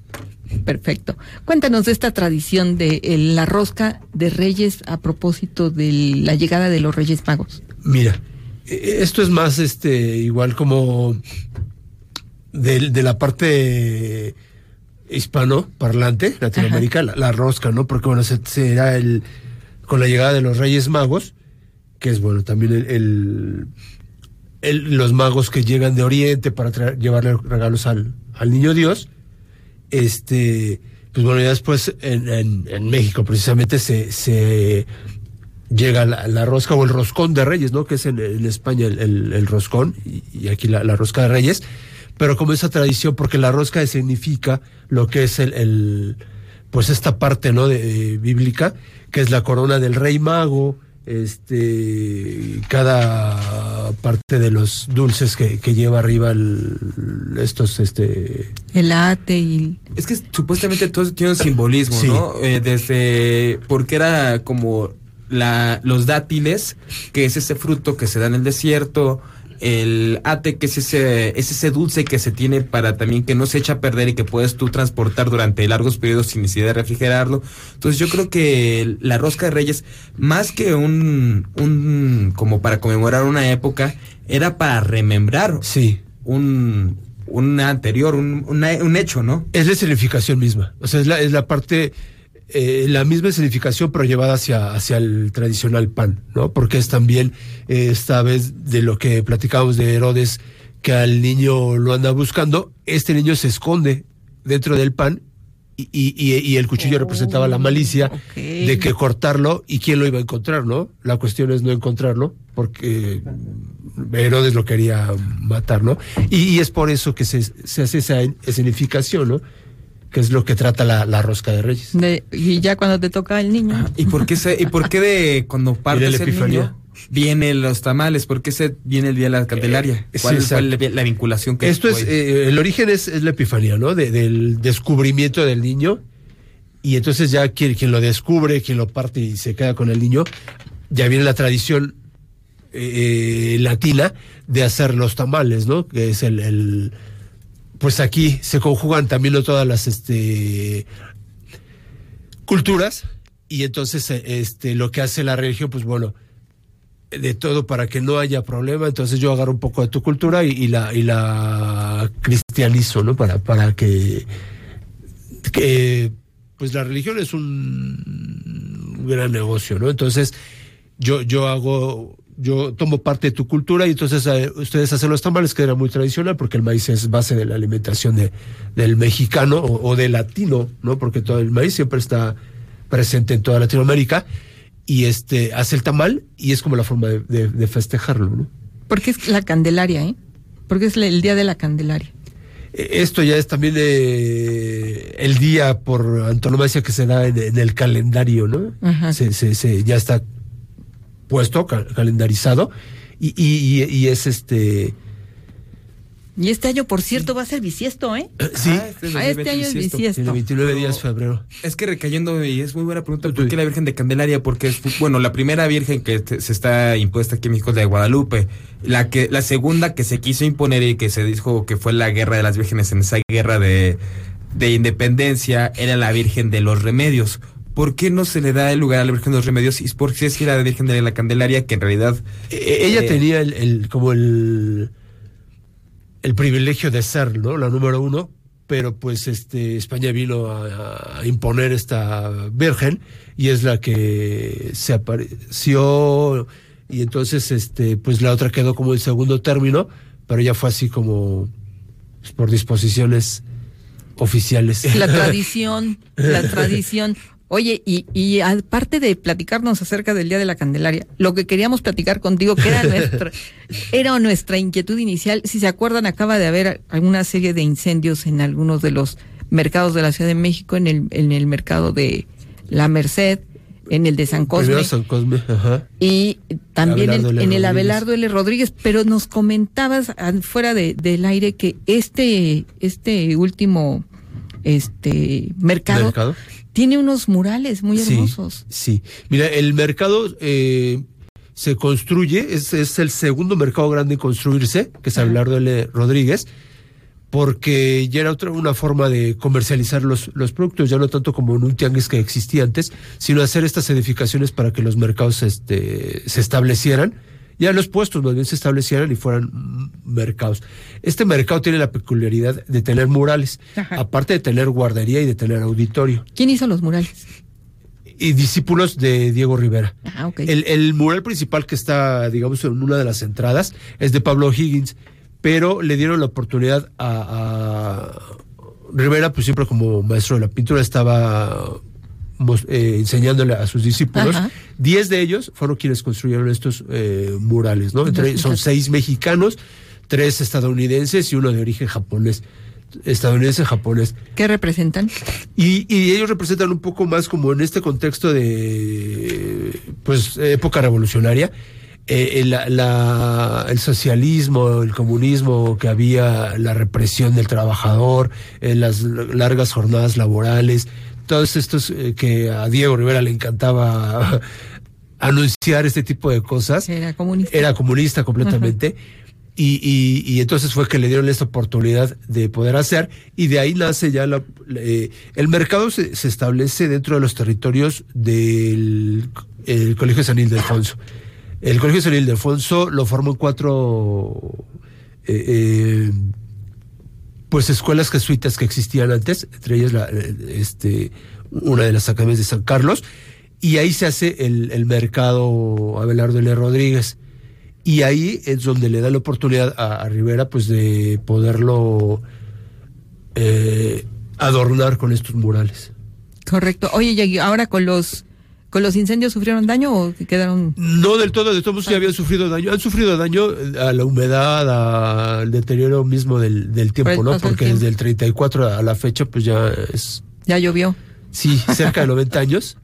Perfecto. Cuéntanos de esta tradición de eh, la rosca de Reyes a propósito de la llegada de los Reyes Magos. Mira, eh, esto es más este igual como de, de la parte hispano parlante, Latinoamérica, la, la rosca, ¿no? Porque bueno, se- será el con la llegada de los Reyes Magos, que es bueno también el, los magos que llegan de Oriente para traer- llevarle regalos al, al niño Dios. Este, pues bueno, ya después en, en- México precisamente se, se llega la, la rosca o el roscón de Reyes, ¿no? Que es en, en España el, el- roscón y, aquí la, rosca de Reyes. Pero como esa tradición, porque la rosca significa lo que es el, el- pues esta parte, ¿no? De, bíblica, que es la corona del rey mago, este, cada parte de los dulces que, que lleva arriba el- estos, este, El ate y... Es que supuestamente todo tiene un simbolismo, Sí. ¿no? Eh, desde porque era como la, los dátiles, que es ese fruto que se da en el desierto, el ate, que es ese, es ese dulce que se tiene para también que no se echa a perder y que puedes tú transportar durante largos periodos sin necesidad de refrigerarlo. Entonces yo creo que la rosca de reyes, más que un, un como para conmemorar una época, era para remembrar sí. un, un anterior, un, un hecho, ¿no? Es la significación misma. O sea, es la, es la parte, eh, la misma significación, pero llevada hacia, hacia el tradicional pan, ¿no? Porque es también eh, esta vez de lo que platicábamos de Herodes, que al niño lo anda buscando, este niño se esconde dentro del pan y, y- el cuchillo representaba la malicia de que cortarlo y quién lo iba a encontrar, ¿no? La cuestión es no encontrarlo porque Herodes lo quería matar, ¿no? Y, y es por eso que se, se hace esa escenificación, ¿no? Que es lo que trata la, la rosca de Reyes. de- y ya cuando te toca el niño. ¿Y por qué se, y por qué de cuando partes la el Epifanía. niño vienen los tamales? ¿Por qué se viene el día de la Candelaria? Eh, ¿Cuál sí, cuál es la, la vinculación que Esto es, hay? eh, el origen es, es la epifanía, ¿no? De- del descubrimiento del niño. Y entonces ya quien, quien lo descubre, quien lo parte y se queda con el niño, ya viene la tradición eh, latina de hacer los tamales, ¿no? Que es el, el, pues aquí se conjugan también todas las este culturas y entonces eh, este lo que hace la religión pues bueno de todo para que no haya problema. Entonces yo agarro un poco de tu cultura y, la y la cristianizo no para para que que pues la religión es un gran negocio no entonces yo yo hago yo tomo parte de tu cultura y entonces eh, ustedes hacen los tamales, que era muy tradicional, porque el maíz es base de la alimentación de, del mexicano o, o del latino, ¿no? Porque todo el maíz siempre está presente en toda Latinoamérica y este hace el tamal y es como la forma de, de- de festejarlo, ¿no? Porque es la Candelaria, ¿eh? Porque es el día de la Candelaria. Eh, Esto ya es también eh, el día por antonomasia que se da en, en el calendario, ¿no? Ajá. Se, se- se- ya está puesto, ca- calendarizado y, y- y- y es este... Y este año, por cierto, va a ser bisiesto, ¿eh? Sí. Ah, este es Ah, este año es 20bisiesto. bisiesto. Tiene 29 días de febrero. Es que recayendo, y es muy buena pregunta, ¿por qué la Virgen de Candelaria? Porque, es, bueno, la primera Virgen que te- se está impuesta aquí en México es la de Guadalupe. La, que, la segunda que se quiso imponer y que se dijo que fue la guerra de las vírgenes en esa guerra de, de independencia era la Virgen de los Remedios. ¿Por qué no se le da el lugar a la Virgen de los Remedios? Y por qué es que la Virgen de la Candelaria, que en realidad... Eh, Ella eh, tenía el, el- como el, el privilegio de ser, ¿no? La número uno, pero pues este España vino a, a imponer esta virgen y es la que se apareció y entonces este pues la otra quedó como el segundo término, pero ya fue así como pues, por disposiciones oficiales. La tradición, la tradición. Oye, y, y aparte de platicarnos acerca del Día de la Candelaria, lo que queríamos platicar contigo, que era nuestra, era nuestra inquietud inicial, si se acuerdan, acaba de haber alguna serie de incendios en algunos de los mercados de la Ciudad de México, en el, en el mercado de La Merced, en el de San Cosme. San Cosme, ajá. Y también en, el. Abelardo L. Rodríguez, pero nos comentabas fuera de, del aire que este, este último este mercado, Mercado. Tiene unos murales muy Sí, hermosos. Sí, mira, el mercado eh, se construye, es, es el segundo mercado grande en construirse, que es Abelardo L. Rodríguez, porque ya era otra una forma de comercializar los, los productos, ya no tanto como en un tianguis que existía antes, sino hacer estas edificaciones para que los mercados este, se establecieran, ya los puestos más bien se establecieran y fueran mercados. Este mercado tiene la peculiaridad de tener murales, Ajá. aparte de tener guardería y de tener auditorio ¿Quién hizo los murales? y discípulos de Diego Rivera. Ah, ok. El, el mural principal que está, digamos, en una de las entradas es de Pablo Higgins, pero le dieron la oportunidad a, a Rivera, pues siempre como maestro de la pintura, estaba eh, enseñándole a sus discípulos. Ajá. Diez de ellos fueron quienes construyeron estos eh, murales, ¿no? Entre, son seis mexicanos, tres estadounidenses y uno de origen japonés. Estadounidense japonés. ¿Qué representan? Y, y ellos representan un poco más como en este contexto de pues época revolucionaria, eh, el, la- el socialismo, el comunismo que había, la represión del trabajador, eh, las largas jornadas laborales, todos estos eh, que a Diego Rivera le encantaba anunciar este tipo de cosas. Era comunista. Era comunista completamente. Y, y- y entonces fue que le dieron esta oportunidad de poder hacer y de ahí nace ya la, eh, el mercado se, se establece dentro de los territorios del el Colegio San Ildefonso. El Colegio San Ildefonso lo forman cuatro eh, eh, pues escuelas jesuitas que existían antes, entre ellas la, eh, este, una de las academias de San Carlos, y ahí se hace el, el mercado Abelardo L. Rodríguez. Y ahí es donde le da la oportunidad a, Rivera pues de poderlo eh, adornar con estos murales. Correcto. Oye, ahora con los con los incendios sufrieron daño o quedaron No del todo, de todos modos ya habían sufrido daño. Han sufrido daño a la humedad, al deterioro mismo del, del tiempo, Por el ¿no? Porque tiempo. desde el 34 a la fecha pues ya es ya llovió? Sí, cerca de 90 años.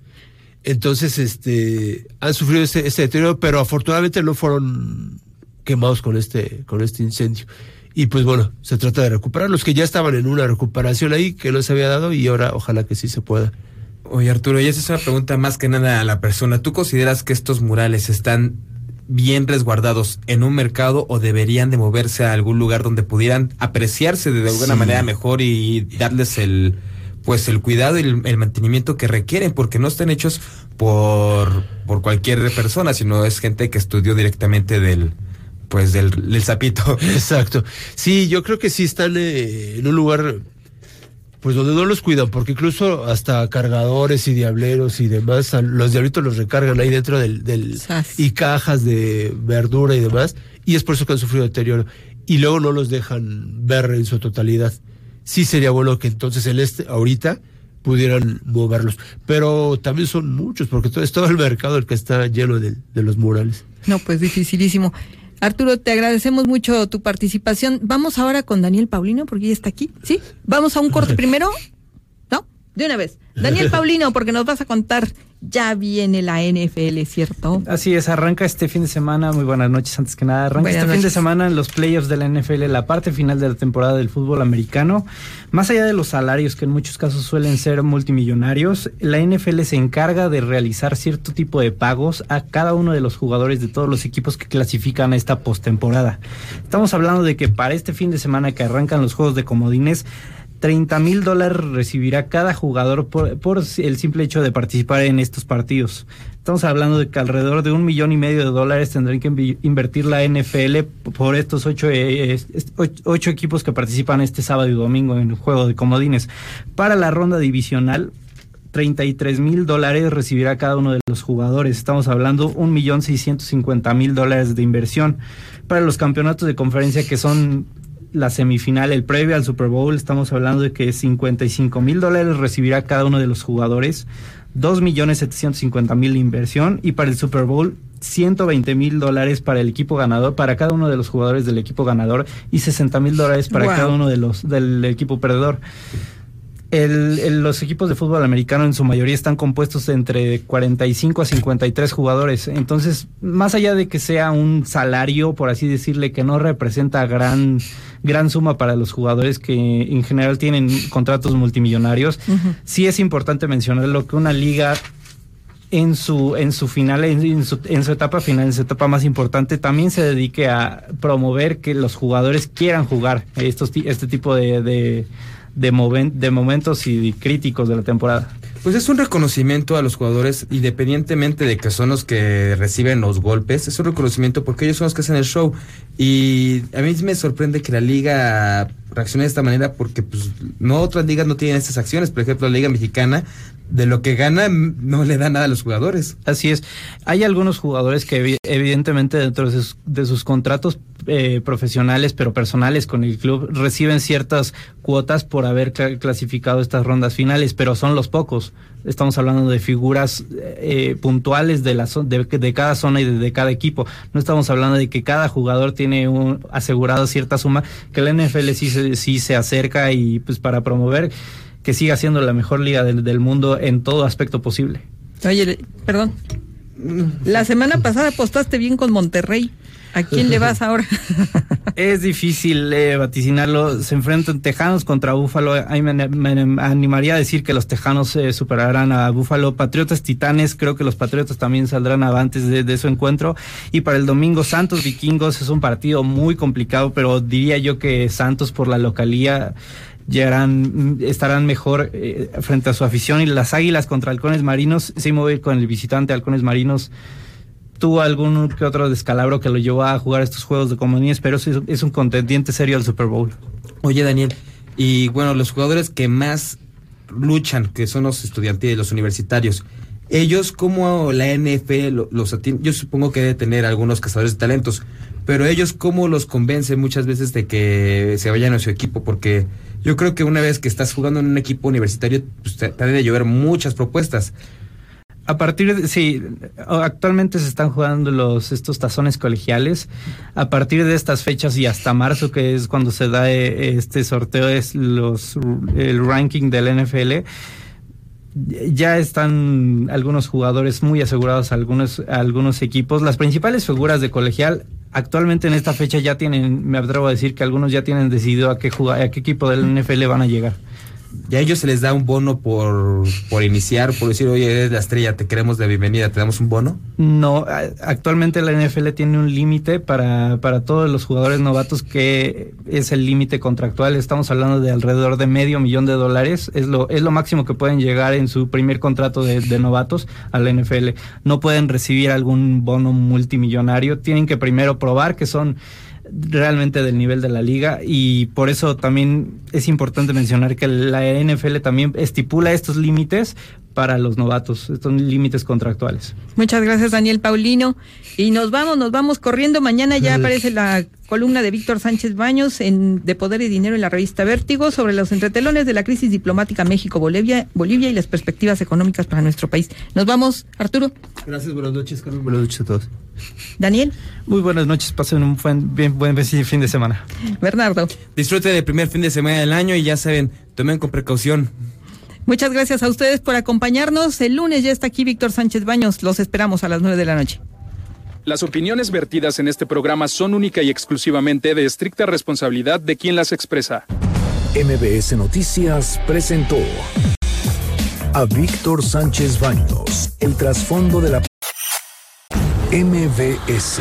Entonces, este, han sufrido este, este deterioro, pero afortunadamente no fueron quemados con este, con este incendio. Y pues bueno, se trata de recuperar los que ya estaban en una recuperación ahí que no se había dado y ahora ojalá que sí se pueda. Oye Arturo, y esa es una pregunta más que nada a la persona. ¿Tú consideras que estos murales están bien resguardados en un mercado o deberían de moverse a algún lugar donde pudieran apreciarse de alguna Sí. manera mejor y darles el pues el cuidado y el, el mantenimiento que requieren porque no están hechos por por cualquier persona sino es gente que estudió directamente del pues del, del sapito Exacto. Sí, yo creo que sí están eh, en un lugar, pues donde no los cuidan, porque incluso hasta cargadores y diableros y demás, los diablitos los recargan ahí dentro del, del y cajas de verdura y demás, y es por eso que han sufrido deterioro. Y luego no los dejan ver en su totalidad. Sí sería bueno que entonces el este, ahorita, pudieran moverlos. Pero también son muchos, porque todo, es todo el mercado el que está lleno de, de los murales. No, pues dificilísimo. Arturo, te agradecemos mucho tu participación. Vamos ahora con Daniel Paulino, porque ya está aquí. ¿Sí? Vamos a un corte primero. ¿No? De una vez. Daniel Paulino, porque nos vas a contar. Ya viene la NFL, ¿cierto? Así es, arranca este fin de semana. Muy buenas noches, antes que nada. Arranca Buenas este fin de semana en los playoffs de la NFL, la parte final de la temporada del fútbol americano. Más allá de los salarios, que en muchos casos suelen ser multimillonarios, la NFL se encarga de realizar cierto tipo de pagos a cada uno de los jugadores de todos los equipos que clasifican a esta postemporada. Estamos hablando de que para este fin de semana que arrancan los juegos de comodines, 30 mil dólares recibirá cada jugador por, el simple hecho de participar en estos partidos. Estamos hablando de que alrededor de un millón y medio de dólares tendrán que invertir la NFL por estos ocho, eh, ocho equipos que participan este sábado y domingo en el juego de comodines. Para la ronda divisional, 33 mil dólares recibirá cada uno de los jugadores. Estamos hablando un millón seiscientos cincuenta mil dólares de inversión. Para los campeonatos de conferencia que son la semifinal, el previo al Super Bowl, estamos hablando de que 55 mil dólares recibirá cada uno de los jugadores, 2 millones 750 mil de inversión y para el Super Bowl 120 mil dólares para el equipo ganador, para cada uno de los jugadores del equipo ganador y 60 mil dólares para Wow. cada uno de los del equipo perdedor. El- el- los equipos de fútbol americano en su mayoría están compuestos entre 45 a 53 jugadores. Entonces, más allá de que sea un salario, por así decirle, que no representa gran, gran suma para los jugadores que en general tienen contratos multimillonarios, sí es importante mencionar lo que una liga en su en su final en, en su, en su etapa final en su etapa más importante también se dedique a promover que los jugadores quieran jugar estos este tipo de de, de, moven- de momentos y críticos de la temporada Pues es un reconocimiento a los jugadores, independientemente de que son los que reciben los golpes, es un reconocimiento porque ellos son los que hacen el show. Y a mí me sorprende que la liga reaccione de esta manera porque pues no otras ligas no tienen estas acciones. Por ejemplo, la liga mexicana, de lo que gana, no le da nada a los jugadores. Así es. Hay algunos jugadores que evi- evidentemente dentro de sus, de sus contratos eh, profesionales, pero personales con el club, reciben ciertas cuotas por haber cla- clasificado estas rondas finales, pero son los pocos. Estamos hablando de figuras eh, puntuales de, la de, de cada zona y de, cada equipo. No estamos hablando de que cada jugador tiene un, asegurado cierta suma, que la NFL sí se, sí se acerca y pues para promover que siga siendo la mejor liga del, del mundo en todo aspecto posible. Oye, perdón. La semana pasada apostaste bien con Monterrey. ¿A quién le vas ahora? Es difícil eh, vaticinarlo. Se enfrentan Tejanos contra Búfalo. Ahí me, me animaría a decir que los Tejanos eh, superarán a Búfalo. Patriotas Titanes, creo que los Patriotas también saldrán avantes de, su encuentro. Y para el domingo, Santos Vikingos es un partido muy complicado, pero diría yo que Santos por la localía llegarán, estarán mejor eh, frente a su afición. Y las Águilas contra Halcones Marinos, sí me con el visitante Halcones Marinos tuvo algún que otro descalabro que lo llevó a jugar estos juegos de comunidades, pero es, es un contendiente serio al Super Bowl. Oye, Daniel, y bueno, los jugadores que más luchan, que son los estudiantiles, los universitarios, ellos como la NFL lo- los atiende, yo supongo que debe tener algunos cazadores de talentos, pero ellos cómo los convencen muchas veces de que se vayan a su equipo, porque yo creo que una vez que estás jugando en un equipo universitario, pues te, te debe de llover muchas propuestas. A partir de, sí, actualmente se están jugando los, estos tazones colegiales. A partir de estas fechas y hasta marzo, que es cuando se da eh, este sorteo, es los, el ranking del NFL. Ya están algunos jugadores muy asegurados algunos, algunos equipos. Las principales figuras de colegial actualmente en esta fecha ya tienen, me atrevo a decir que algunos ya tienen decidido a qué, a qué equipo del NFL van a llegar. Y a ellos se les da un bono por, por iniciar, por decir, oye, eres la estrella, te queremos de bienvenida, te damos un bono. No, actualmente la NFL tiene un límite para, para todos los jugadores novatos que es el límite contractual. Estamos hablando de alrededor de medio millón de dólares. Es lo, es lo máximo que pueden llegar en su primer contrato de, de novatos a la NFL. No pueden recibir algún bono multimillonario. Tienen que primero probar que son realmente del nivel de la liga y por eso también es importante mencionar que la NFL también estipula estos límites para los novatos, estos límites contractuales. Muchas gracias, Daniel Paulino. Y nos vamos, nos vamos corriendo. Mañana ya aparece la columna de Víctor Sánchez Baños en De Poder y Dinero en la revista Vértigo sobre los entretelones de la crisis diplomática México-Bolivia Bolivia y las perspectivas económicas para nuestro país. Nos vamos, Arturo. Gracias, buenas noches, Carmen. Buenas noches a todos. Daniel. Muy buenas noches, pasen un buen, bien, buen fin de semana. Bernardo. Disfruten del primer fin de semana del año y ya saben, tomen con precaución. Muchas gracias a ustedes por acompañarnos. El lunes ya está aquí Víctor Sánchez Baños. Los esperamos a las nueve de la noche. Las opiniones vertidas en este programa son única y exclusivamente de estricta responsabilidad de quien las expresa. MBS Noticias presentó a Víctor Sánchez Baños, el trasfondo de la MBS